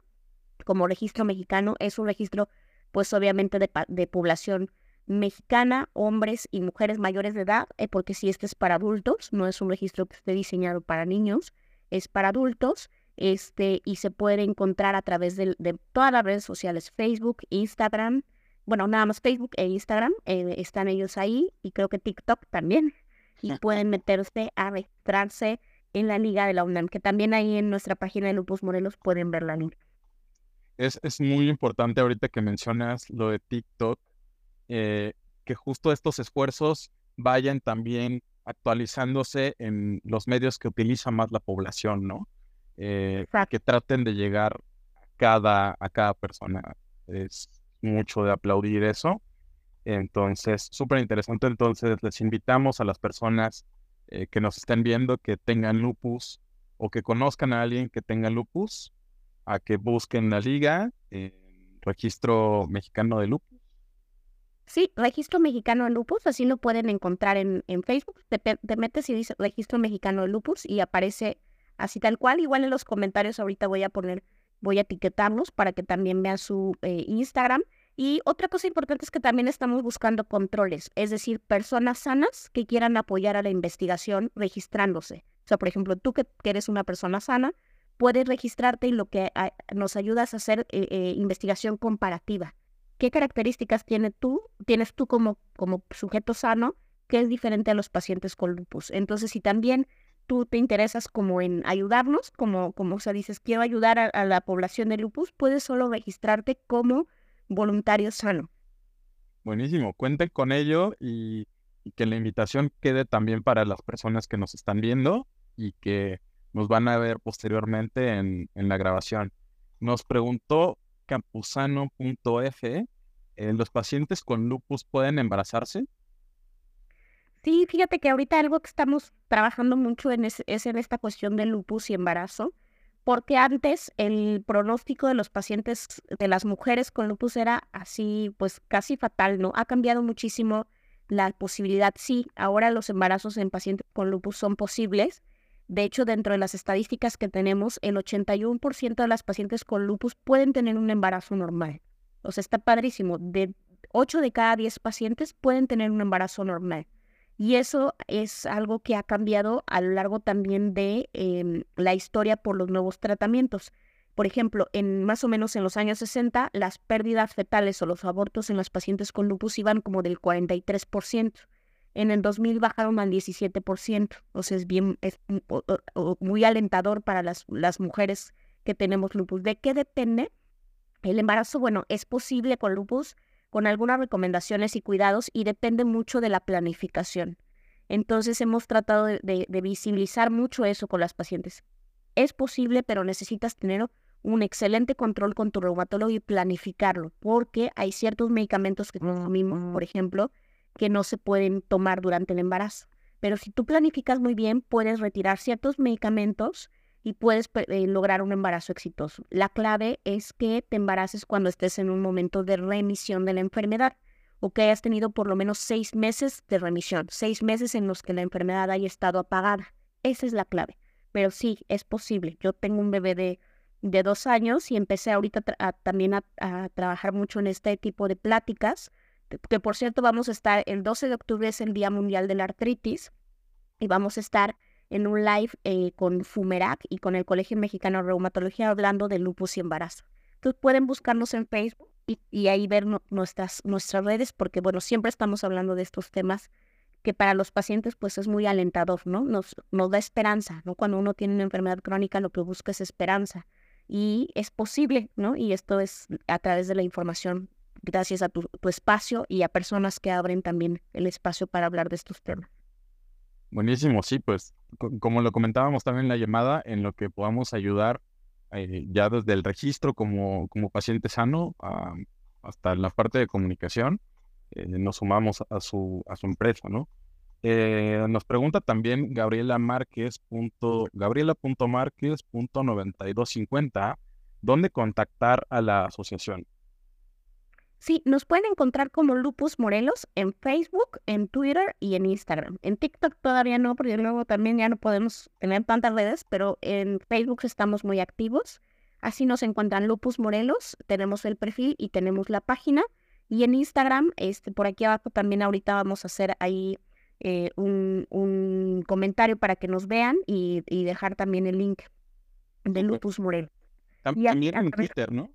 como registro mexicano, es un registro pues obviamente de, de población mexicana, hombres y mujeres mayores de edad, eh, porque si este es para adultos, no es un registro que esté diseñado para niños, es para adultos, este, y se puede encontrar a través de, todas las redes sociales, Facebook, Instagram, bueno, nada más Facebook e Instagram, eh, están ellos ahí, y creo que TikTok también, y pueden meterse a registrarse en la liga de la UNAM, que también ahí en nuestra página de Lupus Morelos pueden ver la liga. Es, es muy importante ahorita que mencionas lo de TikTok, eh, que justo estos esfuerzos vayan también actualizándose en los medios que utiliza más la población, ¿no? Eh, que traten de llegar a cada, a cada persona. Es mucho de aplaudir eso. Entonces, súper interesante. Entonces, les invitamos a las personas eh, que nos estén viendo que tengan lupus o que conozcan a alguien que tenga lupus, a que busquen la liga, registro mexicano de lupus. Sí, registro mexicano de lupus, así lo pueden encontrar en, en Facebook. Te, te, metes y dice registro mexicano de lupus y aparece así tal cual. Igual en los comentarios ahorita voy a poner, voy a etiquetarlos para que también vean su eh, Instagram. Y otra cosa importante es que también estamos buscando controles, es decir, personas sanas que quieran apoyar a la investigación registrándose. O sea, por ejemplo, tú que, eres una persona sana, puedes registrarte y lo que ah, nos ayudas a hacer eh, eh, investigación comparativa. ¿Qué características tiene tú, tienes tú como, como sujeto sano que es diferente a los pacientes con lupus? Entonces, si también tú te interesas como en ayudarnos, como, como o sea, dices, quiero ayudar a, la población de lupus, puedes solo registrarte como voluntario sano. Buenísimo, cuenten con ello y, que la invitación quede también para las personas que nos están viendo y que nos van a ver posteriormente en, en la grabación. Nos preguntó campusano.f, eh, ¿los pacientes con lupus pueden embarazarse? Sí, fíjate que ahorita algo que estamos trabajando mucho en es, en esta cuestión de lupus y embarazo, porque antes el pronóstico de los pacientes, de las mujeres con lupus era así, pues casi fatal, ¿no? Ha cambiado muchísimo la posibilidad, sí, ahora los embarazos en pacientes con lupus son posibles. De hecho, dentro de las estadísticas que tenemos, el 81% de las pacientes con lupus pueden tener un embarazo normal. O sea, está padrísimo. De 8 de cada 10 pacientes pueden tener un embarazo normal. Y eso es algo que ha cambiado a lo largo también de em, la historia por los nuevos tratamientos. Por ejemplo, en más o menos en los años 60, las pérdidas fetales o los abortos en los pacientes con lupus iban como del 43%. En el 2000 bajaron al 17%. O sea, es bien, es muy alentador para las, las mujeres que tenemos lupus. ¿De qué depende? El embarazo, bueno, es posible con lupus con algunas recomendaciones y cuidados y depende mucho de la planificación. Entonces hemos tratado de, visibilizar mucho eso con las pacientes. Es posible, pero necesitas tener un excelente control con tu reumatólogo y planificarlo, porque hay ciertos medicamentos que consumimos, por ejemplo, que no se pueden tomar durante el embarazo. Pero si tú planificas muy bien, puedes retirar ciertos medicamentos y puedes eh, lograr un embarazo exitoso. La clave es que te embaraces cuando estés en un momento de remisión de la enfermedad o que hayas tenido por lo menos seis meses de remisión, seis meses en los que la enfermedad haya estado apagada. Esa es la clave. Pero sí, es posible. Yo tengo un bebé de, de dos años y empecé ahorita también a, a, trabajar mucho en este tipo de pláticas, que por cierto vamos a estar, el 12 de octubre es el Día Mundial de la Artritis y vamos a estar en un live eh, con Fumerac y con el Colegio Mexicano de Reumatología hablando de lupus y embarazo. Entonces pueden buscarnos en Facebook y, ahí ver nuestras, nuestras redes, porque bueno, siempre estamos hablando de estos temas que para los pacientes pues es muy alentador, ¿no? Nos, nos da esperanza, ¿no? Cuando uno tiene una enfermedad crónica lo que busca es esperanza y es posible, ¿no? Y esto es a través de la información, gracias a tu, tu espacio y a personas que abren también el espacio para hablar de estos temas. Buenísimo, sí, pues como lo comentábamos también en la llamada, en lo que podamos ayudar eh, ya desde el registro como, como paciente sano hasta la parte de comunicación, eh, nos sumamos a su, a su empresa, ¿no? Eh, nos pregunta también Gabriela Márquez, punto, Gabriela.márquez.9250, ¿dónde contactar a la asociación? Sí, nos pueden encontrar como Lupus Morelos en Facebook, en Twitter y en Instagram. En TikTok todavía no, porque luego también ya no podemos tener tantas redes, pero en Facebook estamos muy activos. Así nos encuentran Lupus Morelos, tenemos el perfil y tenemos la página. Y en Instagram, este, por aquí abajo también ahorita vamos a hacer ahí eh, un, un, comentario para que nos vean y, dejar también el link de Lupus Morelos. También en Twitter, ¿no?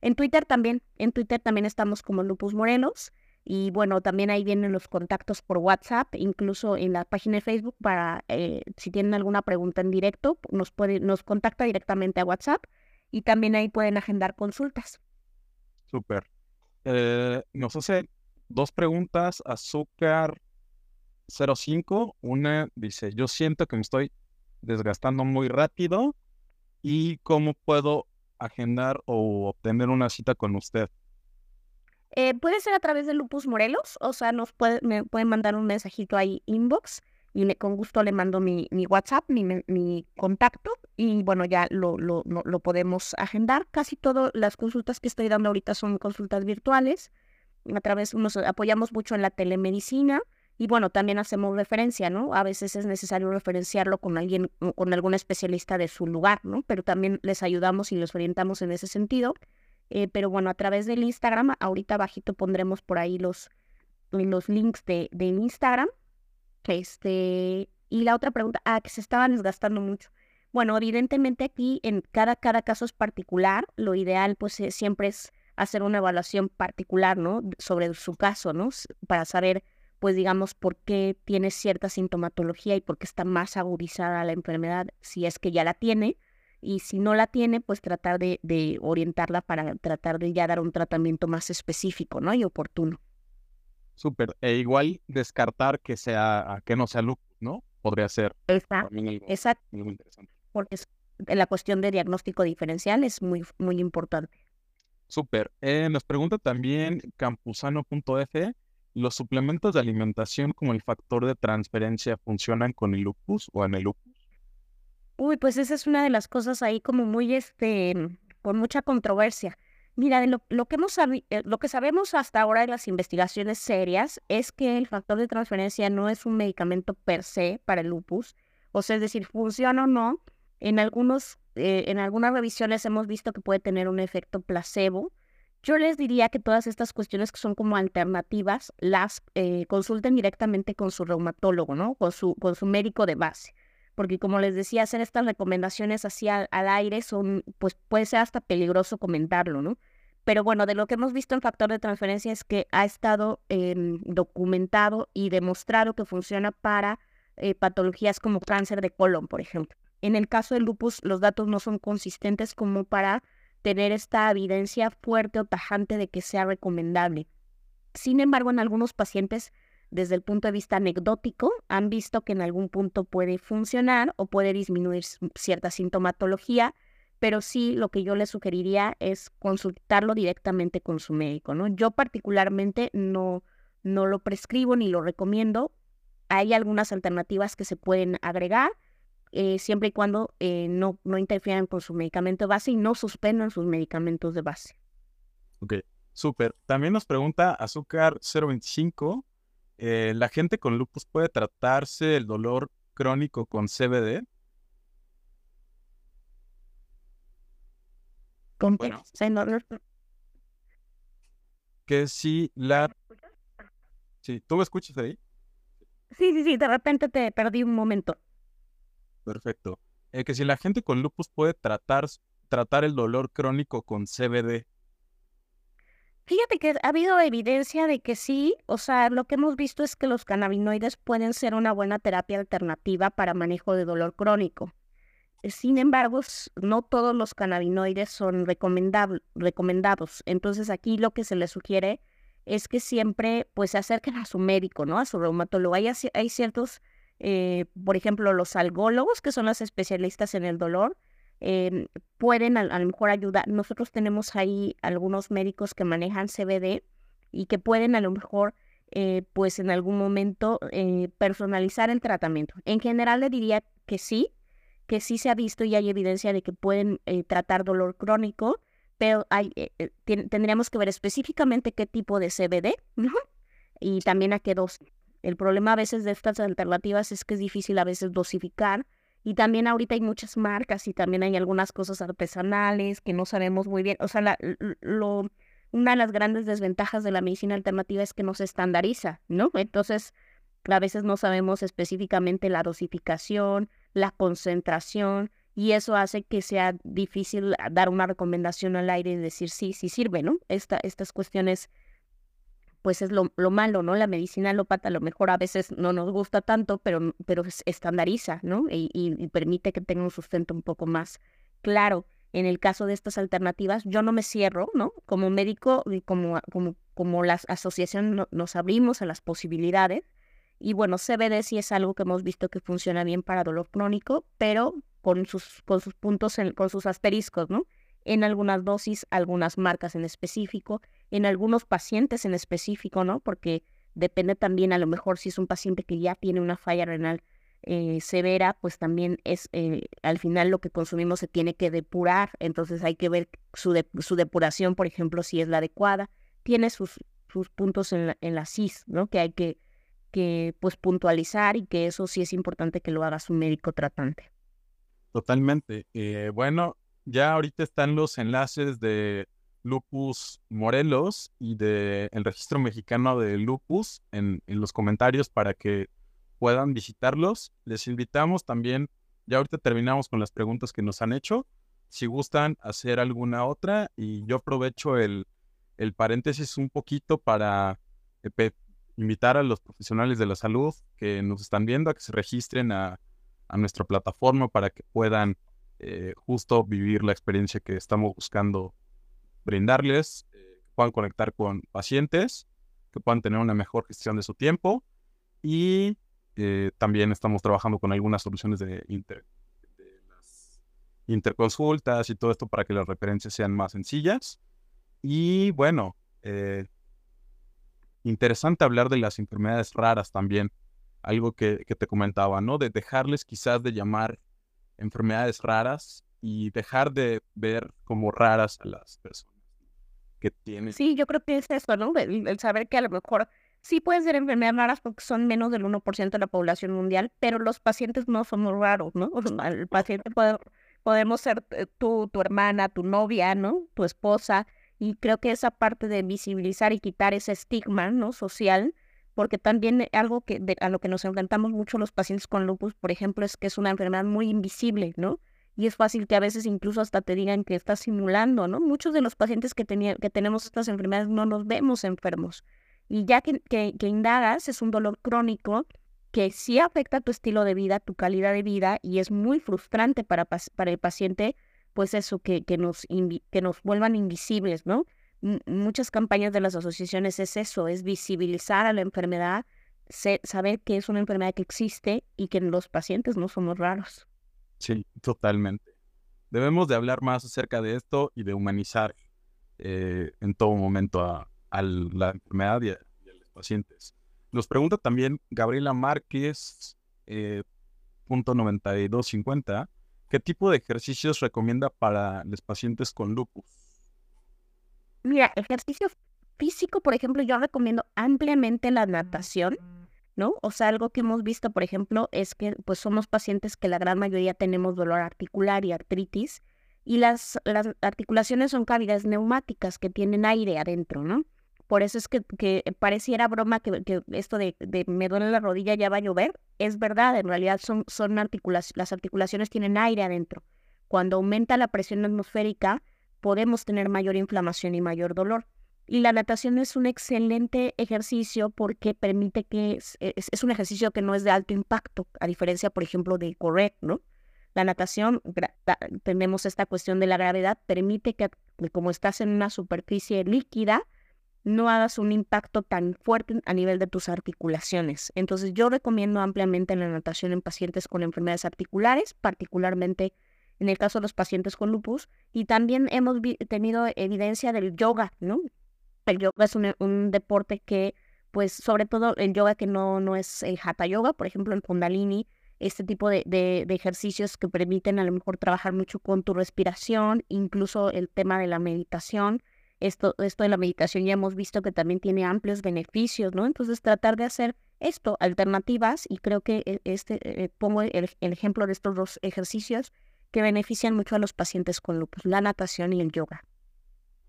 En Twitter también, en Twitter también estamos como Lupus Morelos. Y bueno, también ahí vienen los contactos por WhatsApp, incluso en la página de Facebook para eh, si tienen alguna pregunta en directo, nos puede, nos contacta directamente a WhatsApp y también ahí pueden agendar consultas. Súper. Eh, nos hace dos preguntas. Azúcar 05. Una dice, yo siento que me estoy desgastando muy rápido y cómo puedo agendar o obtener una cita con usted? Eh, puede ser a través de Lupus Morelos, o sea, nos puede, me pueden mandar un mensajito ahí inbox y con gusto le mando mi, mi WhatsApp, mi, mi, contacto y bueno, ya lo, lo, lo, podemos agendar. Casi todas las consultas que estoy dando ahorita son consultas virtuales. A través, nos apoyamos mucho en la telemedicina y bueno, también hacemos referencia, ¿no? A veces es necesario referenciarlo con alguien, con algún especialista de su lugar, ¿no? Pero también les ayudamos y les orientamos en ese sentido. Eh, pero bueno, a través del Instagram, ahorita abajito pondremos por ahí los, los links de, de Instagram. Este, y la otra pregunta, ah, que se estaban desgastando mucho. Bueno, evidentemente aquí en cada, cada caso es particular. Lo ideal, pues, siempre es hacer una evaluación particular, ¿no? Sobre su caso, ¿no? Para saber pues digamos, por qué tiene cierta sintomatología y por qué está más agudizada la enfermedad, si es que ya la tiene, y si no la tiene, pues tratar de, de orientarla para tratar de ya dar un tratamiento más específico, ¿no? Y oportuno. Súper. E igual descartar que sea, que no sea lupus, ¿no? Podría ser. Exacto. Exacto. Porque la cuestión de diagnóstico diferencial es muy, muy importante. Súper. Eh, nos pregunta también campusano.f ¿Los suplementos de alimentación como el factor de transferencia funcionan con el lupus o en el lupus? Uy, pues esa es una de las cosas ahí como muy, este, con mucha controversia. Mira, de lo, que hemos eh, lo que sabemos hasta ahora de las investigaciones serias es que el factor de transferencia no es un medicamento per se para el lupus, o sea, es decir, funciona o no. En algunos, eh, en algunas revisiones hemos visto que puede tener un efecto placebo, yo les diría que todas estas cuestiones que son como alternativas las eh, consulten directamente con su reumatólogo, ¿no? Con su, con su médico de base. Porque como les decía, hacer estas recomendaciones así al, aire son, pues puede ser hasta peligroso comentarlo, ¿no? Pero bueno, de lo que hemos visto en factor de transferencia es que ha estado em, documentado y demostrado que funciona para eh, patologías como cáncer de colon, por ejemplo. En el caso del lupus, los datos no son consistentes como para tener esta evidencia fuerte o tajante de que sea recomendable. Sin embargo, en algunos pacientes, desde el punto de vista anecdótico, han visto que en algún punto puede funcionar o puede disminuir cierta sintomatología, pero sí lo que yo le sugeriría es consultarlo directamente con su médico, ¿no? Yo particularmente no, no lo prescribo ni lo recomiendo. Hay algunas alternativas que se pueden agregar, eh, siempre y cuando eh, no, no interfieran con su medicamento de base y no suspendan sus medicamentos de base. Ok, súper. También nos pregunta Azúcar 025, eh, ¿la gente con lupus puede tratarse el dolor crónico con CBD? ¿Con bueno, que si la... Sí, ¿tú me escuchas ahí? Sí, sí, sí, de repente te perdí un momento. Perfecto. Eh, que si la gente con lupus puede tratar, tratar el dolor crónico con CBD. Fíjate que ha habido evidencia de que sí, o sea, lo que hemos visto es que los cannabinoides pueden ser una buena terapia alternativa para manejo de dolor crónico. Sin embargo, no todos los cannabinoides son recomendados. Entonces aquí lo que se les sugiere es que siempre pues se acerquen a su médico, ¿no? A su reumatólogo. Hay, hay ciertos, eh, por ejemplo, los algólogos, que son los especialistas en el dolor, em, pueden a, lo mejor ayudar. Nosotros tenemos ahí algunos médicos que manejan CBD y que pueden a lo mejor, eh, pues en algún momento, eh, personalizar el tratamiento. En general le diría que sí, que sí se ha visto y hay evidencia de que pueden eh, tratar dolor crónico, pero hay, eh, eh, tendríamos que ver específicamente qué tipo de CBD y también a qué dosis. El problema a veces de estas alternativas es que es difícil a veces dosificar y también ahorita hay muchas marcas y también hay algunas cosas artesanales que no sabemos muy bien. O sea, lo, una de las grandes desventajas de la medicina alternativa es que no se estandariza, ¿no? Entonces, a veces no sabemos específicamente la dosificación, la concentración, y eso hace que sea difícil dar una recomendación al aire y decir sí, sí sirve, ¿no? Esta, estas cuestiones, pues es lo, lo, malo, ¿no? La medicina alópata a lo mejor a veces no nos gusta tanto, pero, pero estandariza, ¿no? Y, y, permite que tenga un sustento un poco más claro. En el caso de estas alternativas, yo no me cierro, ¿no? Como médico y como, como, como la asociación nos abrimos a las posibilidades y bueno, CBD sí es algo que hemos visto que funciona bien para dolor crónico, pero con sus, con sus puntos, con sus asteriscos, ¿no? En algunas dosis, algunas marcas en específico, en algunos pacientes en específico, ¿no? Porque depende también, a lo mejor, si es un paciente que ya tiene una falla renal eh, severa, pues también es, eh, al final lo que consumimos se tiene que depurar, entonces hay que ver su, su depuración, por ejemplo, si es la adecuada. Tiene sus, sus puntos en la, en la CIS, ¿no? Que hay que que pues puntualizar y que eso sí es importante que lo haga su médico tratante. Totalmente. Eh, bueno, ya ahorita están los enlaces de Lupus Morelos y de el registro mexicano de Lupus en, los comentarios para que puedan visitarlos. Les invitamos también, ya ahorita terminamos con las preguntas que nos han hecho. Si gustan hacer alguna otra, y yo aprovecho el, el paréntesis un poquito para eh, invitar a los profesionales de la salud que nos están viendo a que se registren a, nuestra plataforma para que puedan eh, justo vivir la experiencia que estamos buscando brindarles, eh, que puedan conectar con pacientes, que puedan tener una mejor gestión de su tiempo y eh, también estamos trabajando con algunas soluciones de, inter, de las interconsultas y todo esto para que las referencias sean más sencillas. Y bueno, interesante hablar de las enfermedades raras también, algo que, te comentaba, ¿no? De dejarles quizás de llamar enfermedades raras y dejar de ver como raras a las personas que tienen. Sí, yo creo que es eso, ¿no? El, saber que a lo mejor sí pueden ser enfermedades raras porque son menos del 1% de la población mundial, pero los pacientes no somos raros, ¿no? el paciente puede, podemos ser eh, tú, tu hermana, tu novia, ¿no? Tu esposa, y creo que esa parte de visibilizar y quitar ese estigma ¿no? social, porque también algo que a lo que nos enfrentamos mucho los pacientes con lupus, por ejemplo, es que es una enfermedad muy invisible, ¿no? Y es fácil que a veces incluso hasta te digan que estás simulando, ¿no? Muchos de los pacientes que, que tenemos estas enfermedades no nos vemos enfermos. Y ya que, que, indagas, es un dolor crónico que sí afecta tu estilo de vida, tu calidad de vida, y es muy frustrante para, para el paciente pues eso, que, que, nos, que nos vuelvan invisibles, ¿no? muchas campañas de las asociaciones es eso, es visibilizar a la enfermedad, saber que es una enfermedad que existe y que los pacientes no somos raros. Sí, totalmente. Debemos de hablar más acerca de esto y de humanizar eh, en todo momento a, la enfermedad y a, los pacientes. Nos pregunta también Gabriela Márquez, eh, punto 9250, ¿Qué tipo de ejercicios recomienda para los pacientes con lupus? Mira, ejercicio físico, por ejemplo, yo recomiendo ampliamente la natación, ¿no? O sea, algo que hemos visto, por ejemplo, es que pues somos pacientes que la gran mayoría tenemos dolor articular y artritis y las, las articulaciones son cavidades neumáticas que tienen aire adentro, ¿no? Por eso es que, que pareciera broma que, que esto de, de, me duele la rodilla ya va a llover. Es verdad, en realidad son, son articulaciones, las articulaciones tienen aire adentro. Cuando aumenta la presión atmosférica, podemos tener mayor inflamación y mayor dolor. Y la natación es un excelente ejercicio porque permite que es, es, un ejercicio que no es de alto impacto, a diferencia, por ejemplo, de correr, ¿no? La natación, tenemos esta cuestión de la gravedad, permite que, como estás en una superficie líquida, no hagas un impacto tan fuerte a nivel de tus articulaciones. Entonces yo recomiendo ampliamente la natación en pacientes con enfermedades articulares, particularmente en el caso de los pacientes con lupus, y también hemos tenido evidencia del yoga, ¿no? El yoga es un, deporte que, pues, sobre todo el yoga que no, no es el hatha yoga, por ejemplo, el kundalini, este tipo de, de, ejercicios que permiten a lo mejor trabajar mucho con tu respiración, incluso el tema de la meditación. Esto, esto de la meditación ya hemos visto que también tiene amplios beneficios, ¿no? Entonces tratar de hacer esto, alternativas, y creo que e, este, eh, pongo el, el, ejemplo de estos dos ejercicios que benefician mucho a los pacientes con lupus, la natación y el yoga.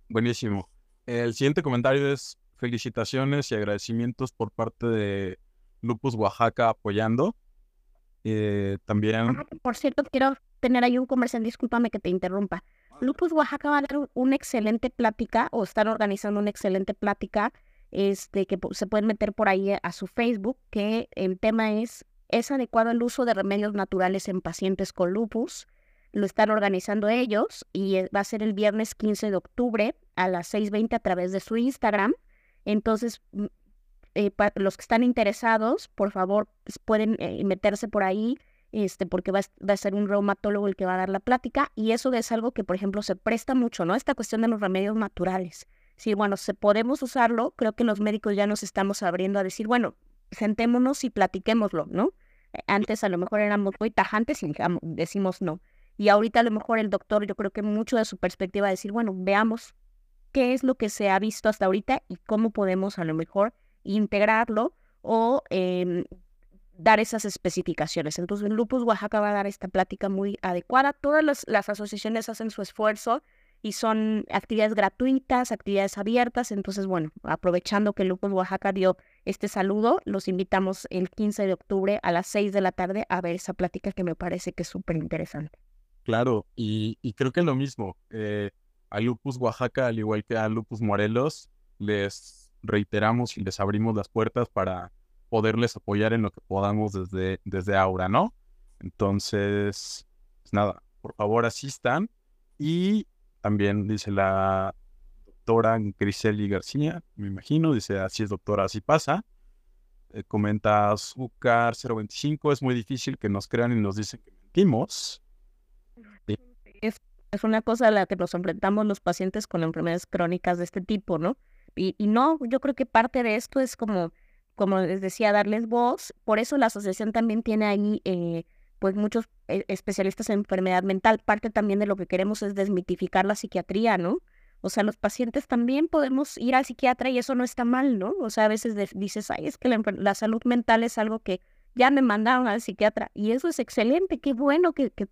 Buenísimo. El siguiente comentario es felicitaciones y agradecimientos por parte de Lupus Oaxaca apoyando. Eh, también. por cierto, quiero tener ahí un comercial, discúlpame que te interrumpa. Lupus Oaxaca va a dar una excelente plática o están organizando una excelente plática este, que se pueden meter por ahí a su Facebook, que el tema es, ¿es adecuado el uso de remedios naturales en pacientes con lupus? Lo están organizando ellos y eh, va a ser el viernes 15 de octubre a las 6.20 a través de su Instagram. Entonces, mm, eh, los que están interesados, por favor, pues, pueden eh, meterse por ahí, este, porque va a, ser un reumatólogo el que va a dar la plática y eso es algo que, por ejemplo, se presta mucho, ¿no? Esta cuestión de los remedios naturales. Sí, bueno, se podemos usarlo, creo que los médicos ya nos estamos abriendo a decir, bueno, sentémonos y platiquémoslo, ¿no? Antes a lo mejor éramos muy tajantes y decimos no. Y ahorita a lo mejor el doctor, yo creo que mucho de su perspectiva de decir, bueno, veamos qué es lo que se ha visto hasta ahorita y cómo podemos a lo mejor integrarlo o em, dar esas especificaciones. Entonces, Lupus Oaxaca va a dar esta plática muy adecuada. Todas las, las asociaciones hacen su esfuerzo y son actividades gratuitas, actividades abiertas. Entonces, bueno, aprovechando que Lupus Oaxaca dio este saludo, los invitamos el 15 de octubre a las 6 de la tarde a ver esa plática que me parece que es súper interesante. Claro, y, creo que lo mismo. Eh, a Lupus Oaxaca, al igual que a Lupus Morelos, les reiteramos y les abrimos las puertas para poderles apoyar en lo que podamos desde, desde Aura, ¿no? Entonces, pues nada, por favor asistan. Y también dice la doctora Griseli García, me imagino, dice, así es doctora, así pasa. Eh, comenta azúcar 025, es muy difícil que nos crean y nos dicen que mentimos. Es, una cosa a la que nos enfrentamos los pacientes con enfermedades crónicas de este tipo, ¿no? Y, y no, yo creo que parte de esto es como, como les decía, darles voz. Por eso la asociación también tiene ahí, eh, pues, muchos eh, especialistas en enfermedad mental. Parte también de lo que queremos es desmitificar la psiquiatría, ¿no? O sea, los pacientes también podemos ir al psiquiatra y eso no está mal, ¿no? O sea, a veces dices, ay, es que la, la, salud mental es algo que ya me mandaron al psiquiatra y eso es excelente, qué bueno que, que,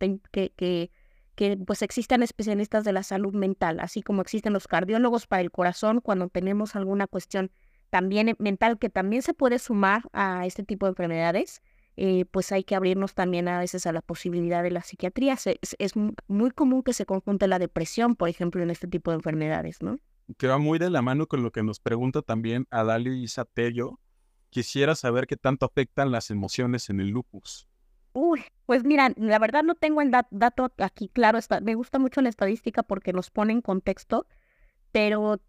que, que pues existan especialistas de la salud mental, así como existen los cardiólogos para el corazón cuando tenemos alguna cuestión también mental que también se puede sumar a este tipo de enfermedades, eh, pues hay que abrirnos también a veces a la posibilidad de la psiquiatría. Es, muy común que se conjunte la depresión, por ejemplo, en este tipo de enfermedades, ¿no? Que va muy de la mano con lo que nos pregunta también Adali Satello. Quisiera saber qué tanto afectan las emociones en el lupus. Uy, pues mira, la verdad no tengo el dato aquí claro. me gusta mucho la estadística porque nos pone en contexto, pero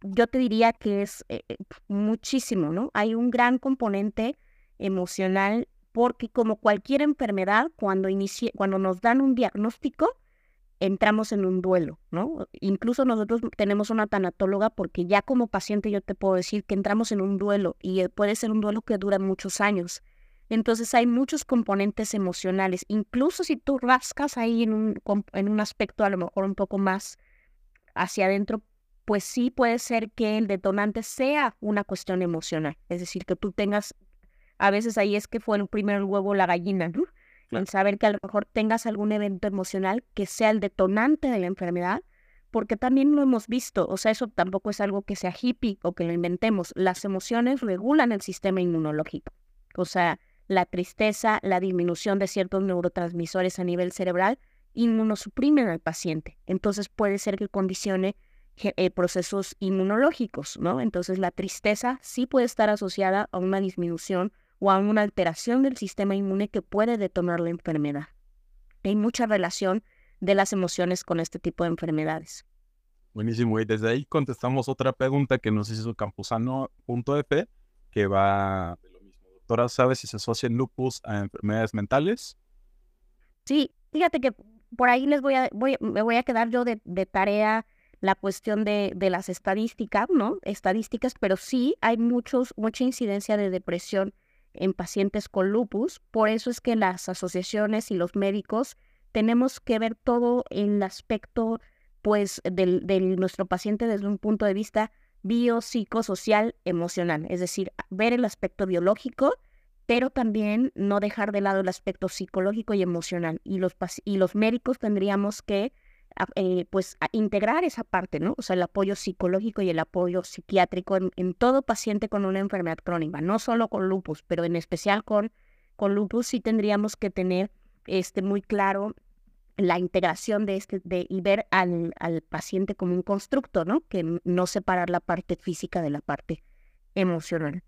yo te diría que es eh, eh, muchísimo, ¿no? Hay un gran componente emocional porque como cualquier enfermedad, cuando, inicie, cuando nos dan un diagnóstico, entramos en un duelo, ¿no? Incluso nosotros tenemos una tanatóloga porque ya como paciente yo te puedo decir que entramos en un duelo y puede ser un duelo que dura muchos años. Entonces hay muchos componentes emocionales. Incluso si tú rascas ahí en un, en un aspecto a lo mejor un poco más hacia adentro, pues sí puede ser que el detonante sea una cuestión emocional. Es decir, que tú tengas, a veces ahí es que fue el primer huevo la gallina, ¿no? En saber que a lo mejor tengas algún evento emocional que sea el detonante de la enfermedad, porque también lo hemos visto, o sea, eso tampoco es algo que sea hippie o que lo inventemos. Las emociones regulan el sistema inmunológico. O sea, la tristeza, la disminución de ciertos neurotransmisores a nivel cerebral inmunosuprimen al paciente. Entonces puede ser que condicione eh, procesos inmunológicos, ¿no? Entonces la tristeza sí puede estar asociada a una disminución o a una alteración del sistema inmune que puede detonar la enfermedad. Hay mucha relación de las emociones con este tipo de enfermedades. Buenísimo, y desde ahí contestamos otra pregunta que nos hizo campusano.ep, que va. Doctora, ¿sabe si se asocia el lupus a enfermedades mentales? Sí, fíjate que por ahí les voy a, voy, me voy a quedar yo de, tarea la cuestión de, de, las estadísticas, ¿no? Estadísticas, pero sí hay muchos, mucha incidencia de depresión en pacientes con lupus. Por eso es que las asociaciones y los médicos tenemos que ver todo el aspecto, pues, de nuestro paciente desde un punto de vista biopsicosocial, emocional. Es decir, ver el aspecto biológico pero también no dejar de lado el aspecto psicológico y emocional. Y los, y los médicos tendríamos que eh, pues integrar esa parte, ¿no? O sea, el apoyo psicológico y el apoyo psiquiátrico en, todo paciente con una enfermedad crónica, no solo con lupus, pero en especial con, con lupus sí tendríamos que tener este, muy claro la integración de este de, y ver al, al paciente como un constructo, ¿no? Que no separar la parte física de la parte emocional.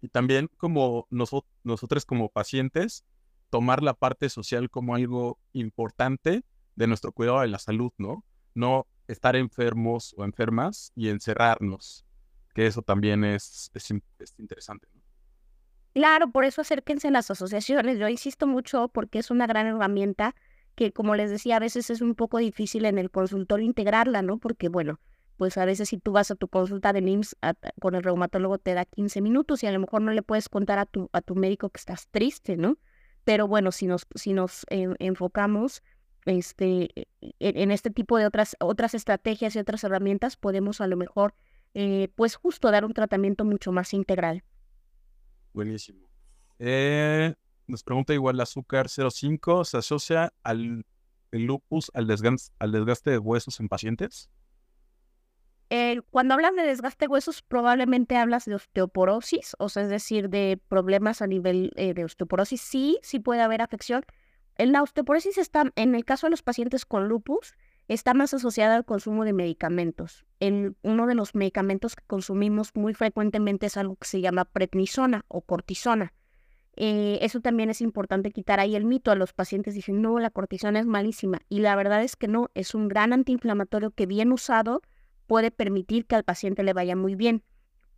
Y también como nosotros como pacientes, tomar la parte social como algo importante de nuestro cuidado de la salud, ¿no? No estar enfermos o enfermas y encerrarnos, que eso también es, es, interesante. ¿no? Claro, por eso acérquense a las asociaciones. Yo insisto mucho porque es una gran herramienta que, como les decía, a veces es un poco difícil en el consultorio integrarla, ¿no? Porque, bueno, pues a veces si tú vas a tu consulta de NIMS con el reumatólogo te da 15 minutos y a lo mejor no le puedes contar a tu, a tu médico que estás triste, ¿no? Pero bueno, si nos, si nos enfocamos este, e, en, este tipo de otras, otras estrategias y otras herramientas, podemos a lo mejor, eh, pues justo dar un tratamiento mucho más integral. Buenísimo. Eh, nos pregunta igual el azúcar 05, ¿se asocia al lupus al al desgaste de huesos en pacientes? Eh, cuando hablas de desgaste de huesos, probablemente hablas de osteoporosis, o sea, es decir, de problemas a nivel eh, de osteoporosis. Sí, sí puede haber afección. En la osteoporosis está, en el caso de los pacientes con lupus, está más asociada al consumo de medicamentos. En uno de los medicamentos que consumimos muy frecuentemente es algo que se llama prednisona o cortisona. Eh, eso también es importante quitar ahí el mito. A los pacientes dicen, no, la cortisona es malísima. Y la verdad es que no, es un gran antiinflamatorio que bien usado puede permitir que al paciente le vaya muy bien.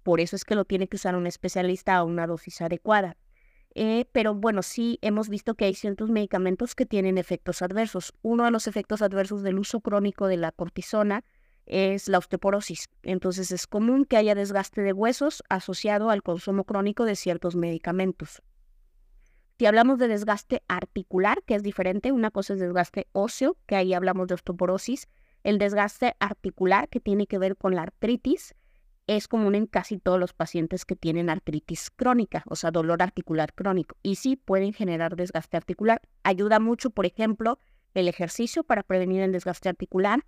Por eso es que lo tiene que usar un especialista a una dosis adecuada. Eh, pero bueno, sí hemos visto que hay ciertos medicamentos que tienen efectos adversos. Uno de los efectos adversos del uso crónico de la cortisona es la osteoporosis. Entonces es común que haya desgaste de huesos asociado al consumo crónico de ciertos medicamentos. Si hablamos de desgaste articular, que es diferente, una cosa es desgaste óseo, que ahí hablamos de osteoporosis, el desgaste articular que tiene que ver con la artritis es común en casi todos los pacientes que tienen artritis crónica, o sea, dolor articular crónico. Y sí pueden generar desgaste articular. Ayuda mucho, por ejemplo, el ejercicio para prevenir el desgaste articular.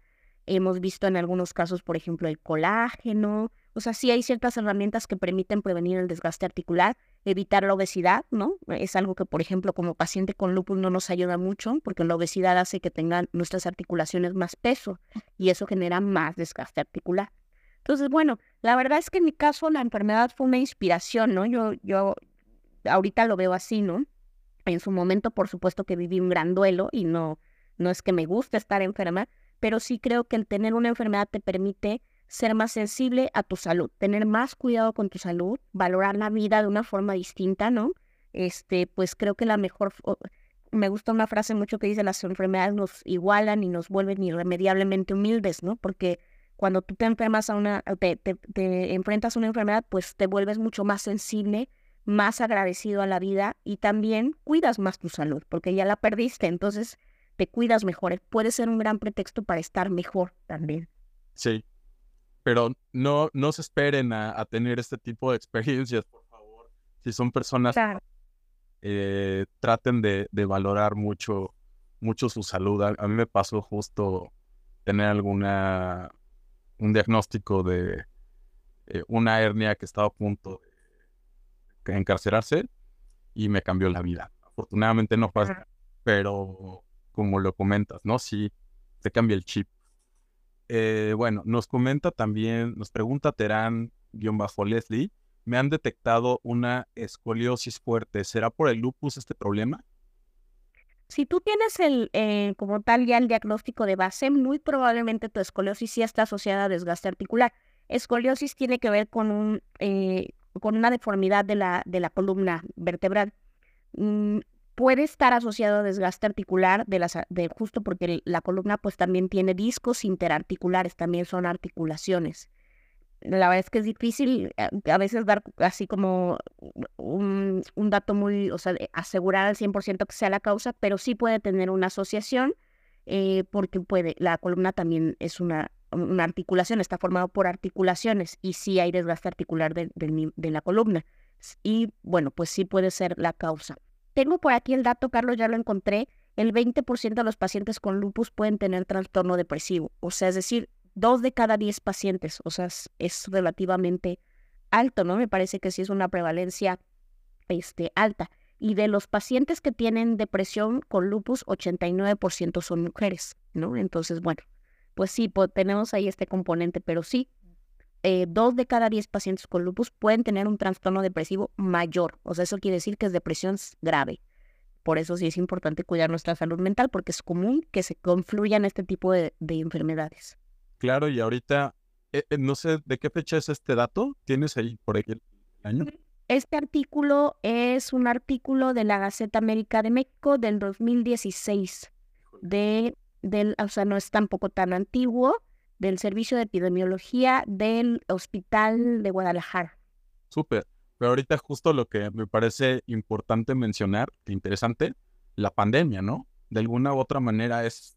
Hemos visto en algunos casos, por ejemplo, el colágeno. O sea, sí hay ciertas herramientas que permiten prevenir el desgaste articular evitar la obesidad, ¿no? Es algo que, por ejemplo, como paciente con lupus no nos ayuda mucho porque la obesidad hace que tengan nuestras articulaciones más peso y eso genera más desgaste articular. Entonces, bueno, la verdad es que en mi caso la enfermedad fue una inspiración, ¿no? Yo, yo ahorita lo veo así, ¿no? En su momento, por supuesto que viví un gran duelo y no, no es que me guste estar enferma, pero sí creo que el tener una enfermedad te permite ser más sensible a tu salud, tener más cuidado con tu salud, valorar la vida de una forma distinta, ¿no? Este, pues creo que la mejor, me gusta una frase mucho que dice, las enfermedades nos igualan y nos vuelven irremediablemente humildes, ¿no? Porque cuando tú te enfermas a una, te, te enfrentas a una enfermedad, pues te vuelves mucho más sensible, más agradecido a la vida y también cuidas más tu salud, porque ya la perdiste, entonces te cuidas mejor. Puede ser un gran pretexto para estar mejor también. Sí, pero no, no se esperen a, tener este tipo de experiencias, por favor. Si son personas, eh, traten de, valorar mucho, mucho su salud. A, mí me pasó justo tener alguna, un diagnóstico de eh, una hernia que estaba a punto de encarcelarse y me cambió la vida. Afortunadamente no fue pero como lo comentas, ¿no? Sí, te cambia el chip. Eh, bueno, nos comenta también, nos pregunta Terán-Leslie, me han detectado una escoliosis fuerte. ¿Será por el lupus este problema? Si tú tienes el, eh, como tal ya el diagnóstico de base, muy probablemente tu escoliosis sí está asociada a desgaste articular. Escoliosis tiene que ver con, un, eh, con una deformidad de la, de la columna vertebral. Mm, puede estar asociado a desgaste articular de, las, de justo porque la columna pues también tiene discos interarticulares, también son articulaciones la verdad es que es difícil eh, a veces dar así como un, dato muy, o sea, asegurar al 100% que sea la causa, pero sí puede tener una asociación eh, porque puede, la columna también es una, una articulación, está formado por articulaciones y sí hay desgaste articular de, de la columna. Y bueno, pues sí puede ser la causa. Tengo por aquí el dato, Carlos, ya lo encontré. El 20% de los pacientes con lupus pueden tener trastorno depresivo. O sea, es decir, dos de cada diez pacientes, o sea, es, relativamente alto, ¿no? Me parece que sí es una prevalencia este, alta. Y de los pacientes que tienen depresión con lupus, 89% son mujeres, ¿no? Entonces, bueno, pues sí, tenemos ahí este componente, pero sí, eh, dos de cada diez pacientes con lupus pueden tener un trastorno depresivo mayor. O sea, eso quiere decir que es depresión grave. Por eso sí es importante cuidar nuestra salud mental, porque es común que se confluyan este tipo de enfermedades. Claro, y ahorita, eh, eh, no sé de qué fecha es este dato. ¿Tienes ahí por ahí el año? Este artículo es un artículo de la Gaceta América de México del 2016, de, del, o sea, no es tampoco tan antiguo, del Servicio de Epidemiología del Hospital de Guadalajara. Súper. Pero ahorita justo lo que me parece importante mencionar, interesante, la pandemia, ¿no? De alguna u otra manera es,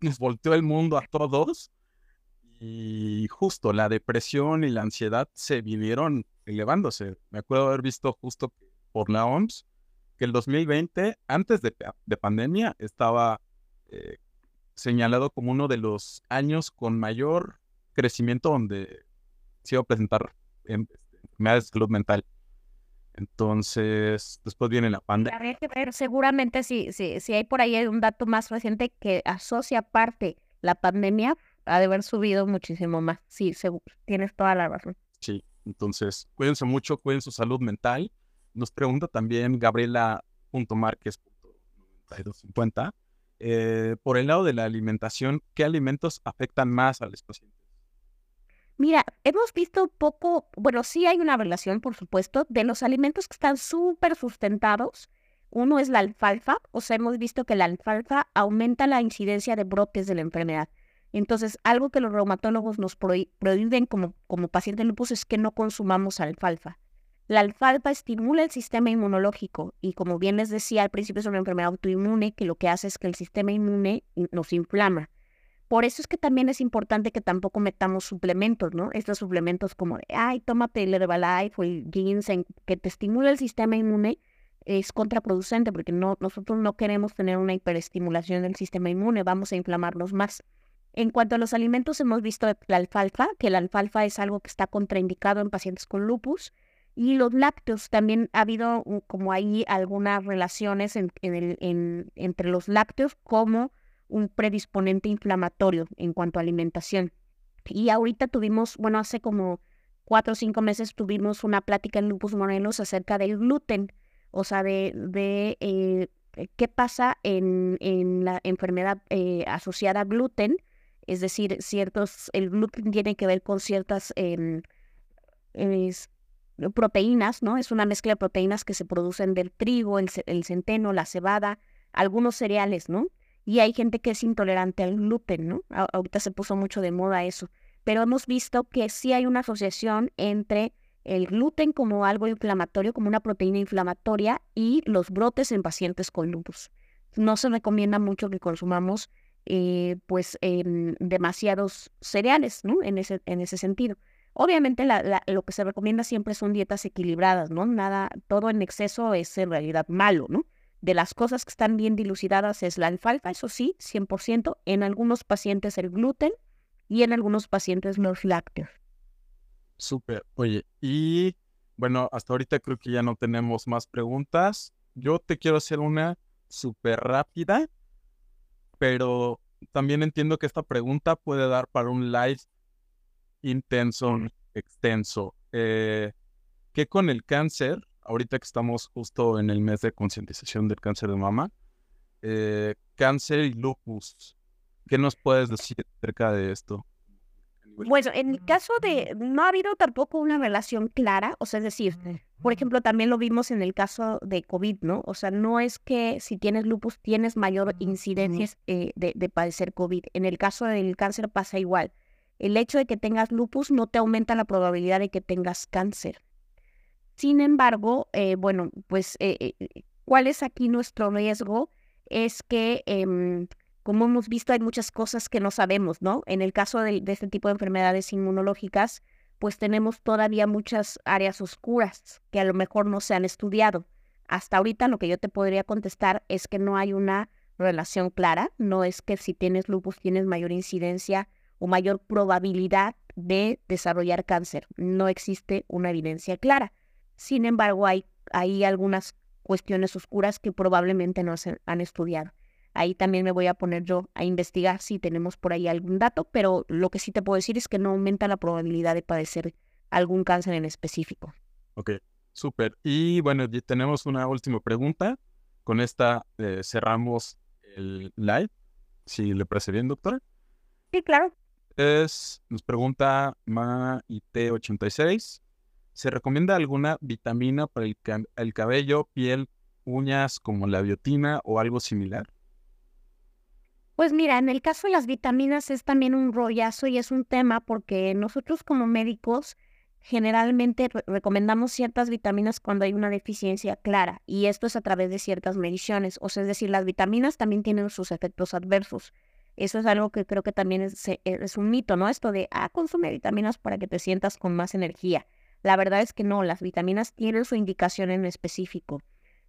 nos volteó el mundo a todos y justo la depresión y la ansiedad se vivieron elevándose. Me acuerdo haber visto justo por la OMS que el 2020, antes de, pandemia, estaba eh, señalado como uno de los años con mayor crecimiento donde se iba a presentar enfermedades de salud mental. Entonces, después viene la pandemia. seguramente si, si, si hay por ahí un dato más reciente que asocia parte la pandemia ha de haber subido muchísimo más. Sí, tienes toda la razón. Sí, entonces cuídense mucho, cuiden su salud mental. Nos pregunta también Gabriela.marquez.9250. Eh, por el lado de la alimentación, ¿qué alimentos afectan más a los pacientes? Mira, hemos visto poco, bueno, sí hay una relación, por supuesto, de los alimentos que están súper sustentados. Uno es la alfalfa, o sea, hemos visto que la alfalfa aumenta la incidencia de brotes de la enfermedad. Entonces, algo que los reumatólogos nos prohíben como, como paciente lupus es que no consumamos alfalfa. La alfalfa estimula el sistema inmunológico y como bien les decía al principio es una enfermedad autoinmune que lo que hace es que el sistema inmune nos inflama. Por eso es que también es importante que tampoco metamos suplementos, ¿no? Estos suplementos como ay, tómate el Herbalife o el ginseng, que te estimula el sistema inmune, es contraproducente porque no, nosotros no queremos tener una hiperestimulación del sistema inmune, vamos a inflamarnos más. En cuanto a los alimentos, hemos visto la alfalfa, que la alfalfa es algo que está contraindicado en pacientes con lupus. Y los lácteos, también ha habido como ahí algunas relaciones entre los lácteos como un predisponente inflamatorio en cuanto a alimentación. Y ahorita tuvimos, bueno, hace como cuatro o cinco meses tuvimos una plática en Lupus Morelos acerca del gluten, o sea, de, eh, qué pasa en, la enfermedad eh, asociada a gluten es decir, ciertos, el gluten tiene que ver con ciertas em, proteínas, ¿no? Es una mezcla de proteínas que se producen del trigo, el, centeno, la cebada, algunos cereales, ¿no? Y hay gente que es intolerante al gluten, ¿no? ahorita se puso mucho de moda eso. Pero hemos visto que sí hay una asociación entre el gluten como algo inflamatorio, como una proteína inflamatoria, y los brotes en pacientes con lupus. No se recomienda mucho que consumamos eh, pues demasiados cereales, ¿no? En ese, en ese sentido. Obviamente lo que se recomienda siempre son dietas equilibradas, ¿no? Nada, todo en exceso es en realidad malo, ¿no? de las cosas que están bien dilucidadas es la alfalfa, eso sí, 100%, en algunos pacientes el gluten y en algunos pacientes los lácteos. Súper. Oye, y bueno, hasta ahorita creo que ya no tenemos más preguntas. Yo te quiero hacer una súper rápida, pero también entiendo que esta pregunta puede dar para un live intenso, extenso. Eh, ¿Qué con el cáncer? Ahorita que estamos justo en el mes de concientización del cáncer de mama, eh, cáncer y lupus. ¿Qué nos puedes decir acerca de esto? Bueno, en el caso de, no ha habido tampoco una relación clara, o sea, es decir, por ejemplo, también lo vimos en el caso de COVID, ¿no? O sea, no es que si tienes lupus tienes mayor incidencia eh, de, de, padecer COVID. En el caso del cáncer pasa igual. El hecho de que tengas lupus no te aumenta la probabilidad de que tengas cáncer. Sin embargo, eh, bueno, pues, eh, ¿cuál es aquí nuestro riesgo? Es que em, como hemos visto, hay muchas cosas que no sabemos, ¿no? En el caso de, este tipo de enfermedades inmunológicas, pues tenemos todavía muchas áreas oscuras que a lo mejor no se han estudiado. Hasta ahorita lo que yo te podría contestar es que no hay una relación clara, no es que si tienes lupus tienes mayor incidencia o mayor probabilidad de desarrollar cáncer. No existe una evidencia clara. Sin embargo, hay, hay algunas cuestiones oscuras que probablemente no se han estudiado. Ahí también me voy a poner yo a investigar si tenemos por ahí algún dato, pero lo que sí te puedo decir es que no aumenta la probabilidad de padecer algún cáncer en específico. Ok, súper. Y bueno, tenemos una última pregunta. Con esta eh, cerramos el live, si le parece bien, doctora. Sí, claro. Es, nos pregunta MaIT86. ¿Se recomienda alguna vitamina para el cabello, piel, uñas como la biotina o algo similar? Pues mira, en el caso de las vitaminas es también un rollazo y es un tema porque nosotros como médicos generalmente recomendamos ciertas vitaminas cuando hay una deficiencia clara y esto es a través de ciertas mediciones. O sea, es decir, las vitaminas también tienen sus efectos adversos. Eso es algo que creo que también es, es un mito, ¿no? Esto de, ah, consume vitaminas para que te sientas con más energía. La verdad es que no, las vitaminas tienen su indicación en específico.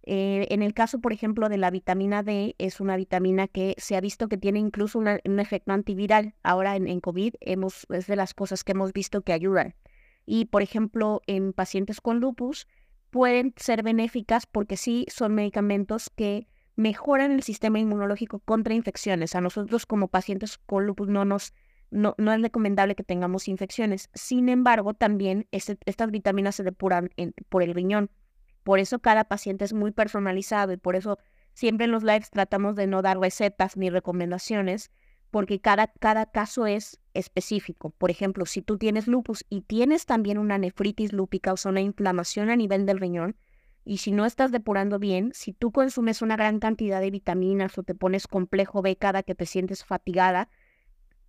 Eh, en el caso, por ejemplo, de la vitamina D, es una vitamina que se ha visto que tiene incluso un efecto antiviral. Ahora en, COVID hemos, es de las cosas que hemos visto que ayudan. Y, por ejemplo, en pacientes con lupus pueden ser benéficas porque sí son medicamentos que mejoran el sistema inmunológico contra infecciones. A nosotros como pacientes con lupus no nos no, no es recomendable que tengamos infecciones. Sin embargo, también este, estas vitaminas se depuran por el riñón. Por eso cada paciente es muy personalizado y por eso siempre en los lives tratamos de no dar recetas ni recomendaciones, porque cada, cada caso es específico. Por ejemplo, si tú tienes lupus y tienes también una nefritis lúpica, o sea, una inflamación a nivel del riñón, y si no estás depurando bien, si tú consumes una gran cantidad de vitaminas o te pones complejo B cada que te sientes fatigada,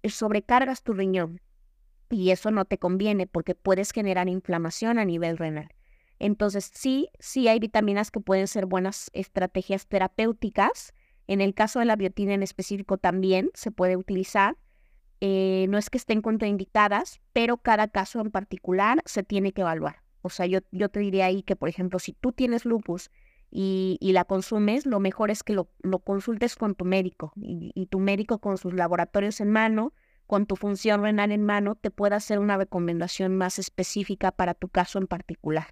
sobrecargas tu riñón. Y eso no te conviene porque puedes generar inflamación a nivel renal. Entonces, sí, sí hay vitaminas que pueden ser buenas estrategias terapéuticas. En el caso de la biotina en específico también se puede utilizar. Eh, no es que estén contraindicadas, pero cada caso en particular se tiene que evaluar. O sea, yo, yo te diría ahí que, por ejemplo, si tú tienes lupus y, la consumes, lo mejor es que lo, consultes con tu médico y, y, tu médico con sus laboratorios en mano, con tu función renal en mano, te pueda hacer una recomendación más específica para tu caso en particular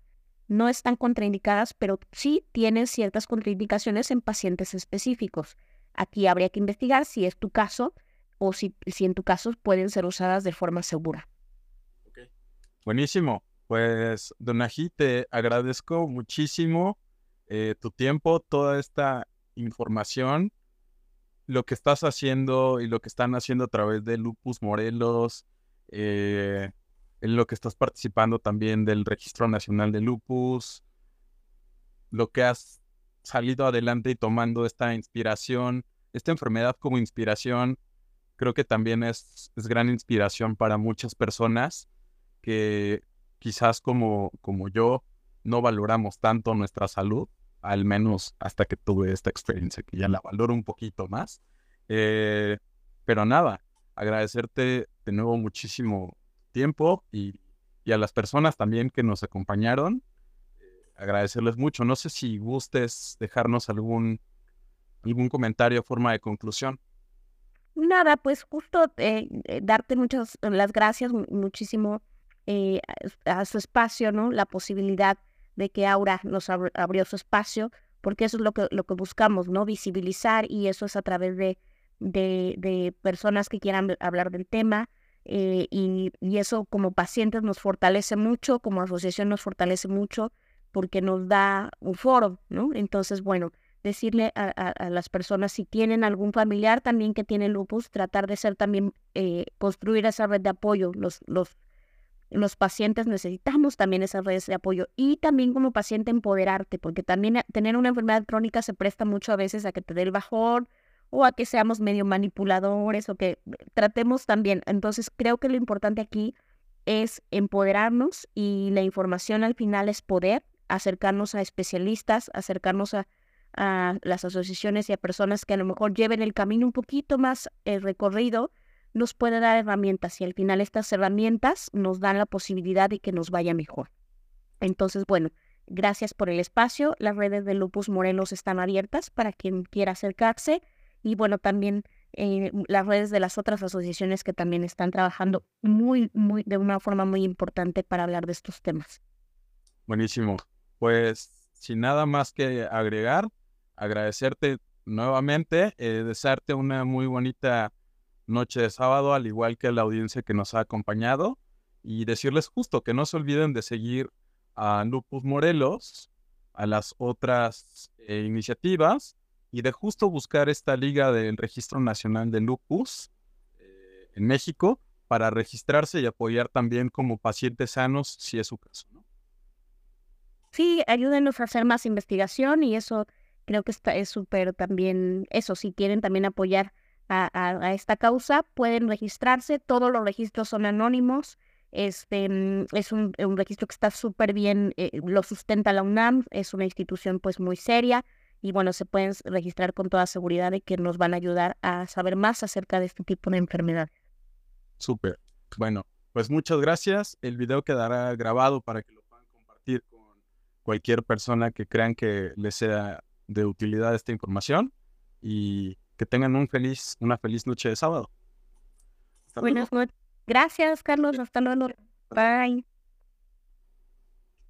no están contraindicadas, pero sí tienen ciertas contraindicaciones en pacientes específicos. Aquí habría que investigar si es tu caso o si, si en tu caso pueden ser usadas de forma segura. Buenísimo. Pues, Donají, te agradezco muchísimo eh, tu tiempo, toda esta información, lo que estás haciendo y lo que están haciendo a través de Lupus Morelos, eh, en lo que estás participando también del Registro Nacional de Lupus, lo que has salido adelante y tomando esta inspiración, esta enfermedad como inspiración, creo que también es, es gran inspiración para muchas personas que quizás como, como yo no valoramos tanto nuestra salud, al menos hasta que tuve esta experiencia, que ya la valoro un poquito más. Eh, pero nada, agradecerte de nuevo muchísimo tiempo y, a las personas también que nos acompañaron. Agradecerles mucho. No sé si gustes dejarnos algún, algún comentario forma de conclusión. Nada, pues justo eh, eh, darte muchas las gracias muchísimo eh, a, su espacio, ¿no? La posibilidad de que Aura nos abrió su espacio, porque eso es lo que, lo que buscamos, ¿no? Visibilizar y eso es a través de, de, personas que quieran hablar del tema. y, y, eso como pacientes nos fortalece mucho, como asociación nos fortalece mucho, porque nos da un foro, ¿no? Entonces, bueno, decirle a, las personas si tienen algún familiar también que tiene lupus, tratar de ser también, eh, construir esa red de apoyo. Los, los, los pacientes necesitamos también esas redes de apoyo y también como paciente empoderarte, porque también eh, tener una enfermedad crónica se presta mucho a veces a que te dé el bajón o a que seamos medio manipuladores o que tratemos también. Entonces creo que lo importante aquí es empoderarnos y la información al final es poder, acercarnos a especialistas, acercarnos a a las asociaciones y a personas que a lo mejor lleven el camino un poquito más eh, recorrido, nos puede dar herramientas y al final estas herramientas nos dan la posibilidad de que nos vaya mejor. Entonces, bueno, gracias por el espacio. Las redes de Lupus Morelos están abiertas para quien quiera acercarse y bueno, también eh, las redes de las otras asociaciones que también están trabajando muy, muy, de una forma muy importante para hablar de estos temas. Buenísimo. Pues sin nada más que agregar, agradecerte nuevamente, eh, desearte una muy bonita noche de sábado, al igual que la audiencia que nos ha acompañado, y decirles justo que no se olviden de seguir a Lupus Morelos, a las otras eh, iniciativas, y de justo buscar esta liga del Registro Nacional de Lupus eh, en México para registrarse y apoyar también como pacientes sanos, si es su caso. Sí, ayúdenos a hacer más investigación y eso Creo que está, es súper también eso, si quieren también apoyar a, esta causa, pueden registrarse, todos los registros son anónimos, este, mm, es un, registro que está súper bien, eh, lo sustenta la UNAM, es una institución pues muy seria y bueno, se pueden registrar con toda seguridad de que nos van a ayudar a saber más acerca de este tipo de enfermedad. Súper. Bueno, pues muchas gracias. El video quedará grabado para que lo puedan compartir con cualquier persona que crean que les sea de utilidad esta información y que tengan un feliz, una feliz noche de sábado. Buenas noches. Gracias, Carlos. Hasta luego. Bye.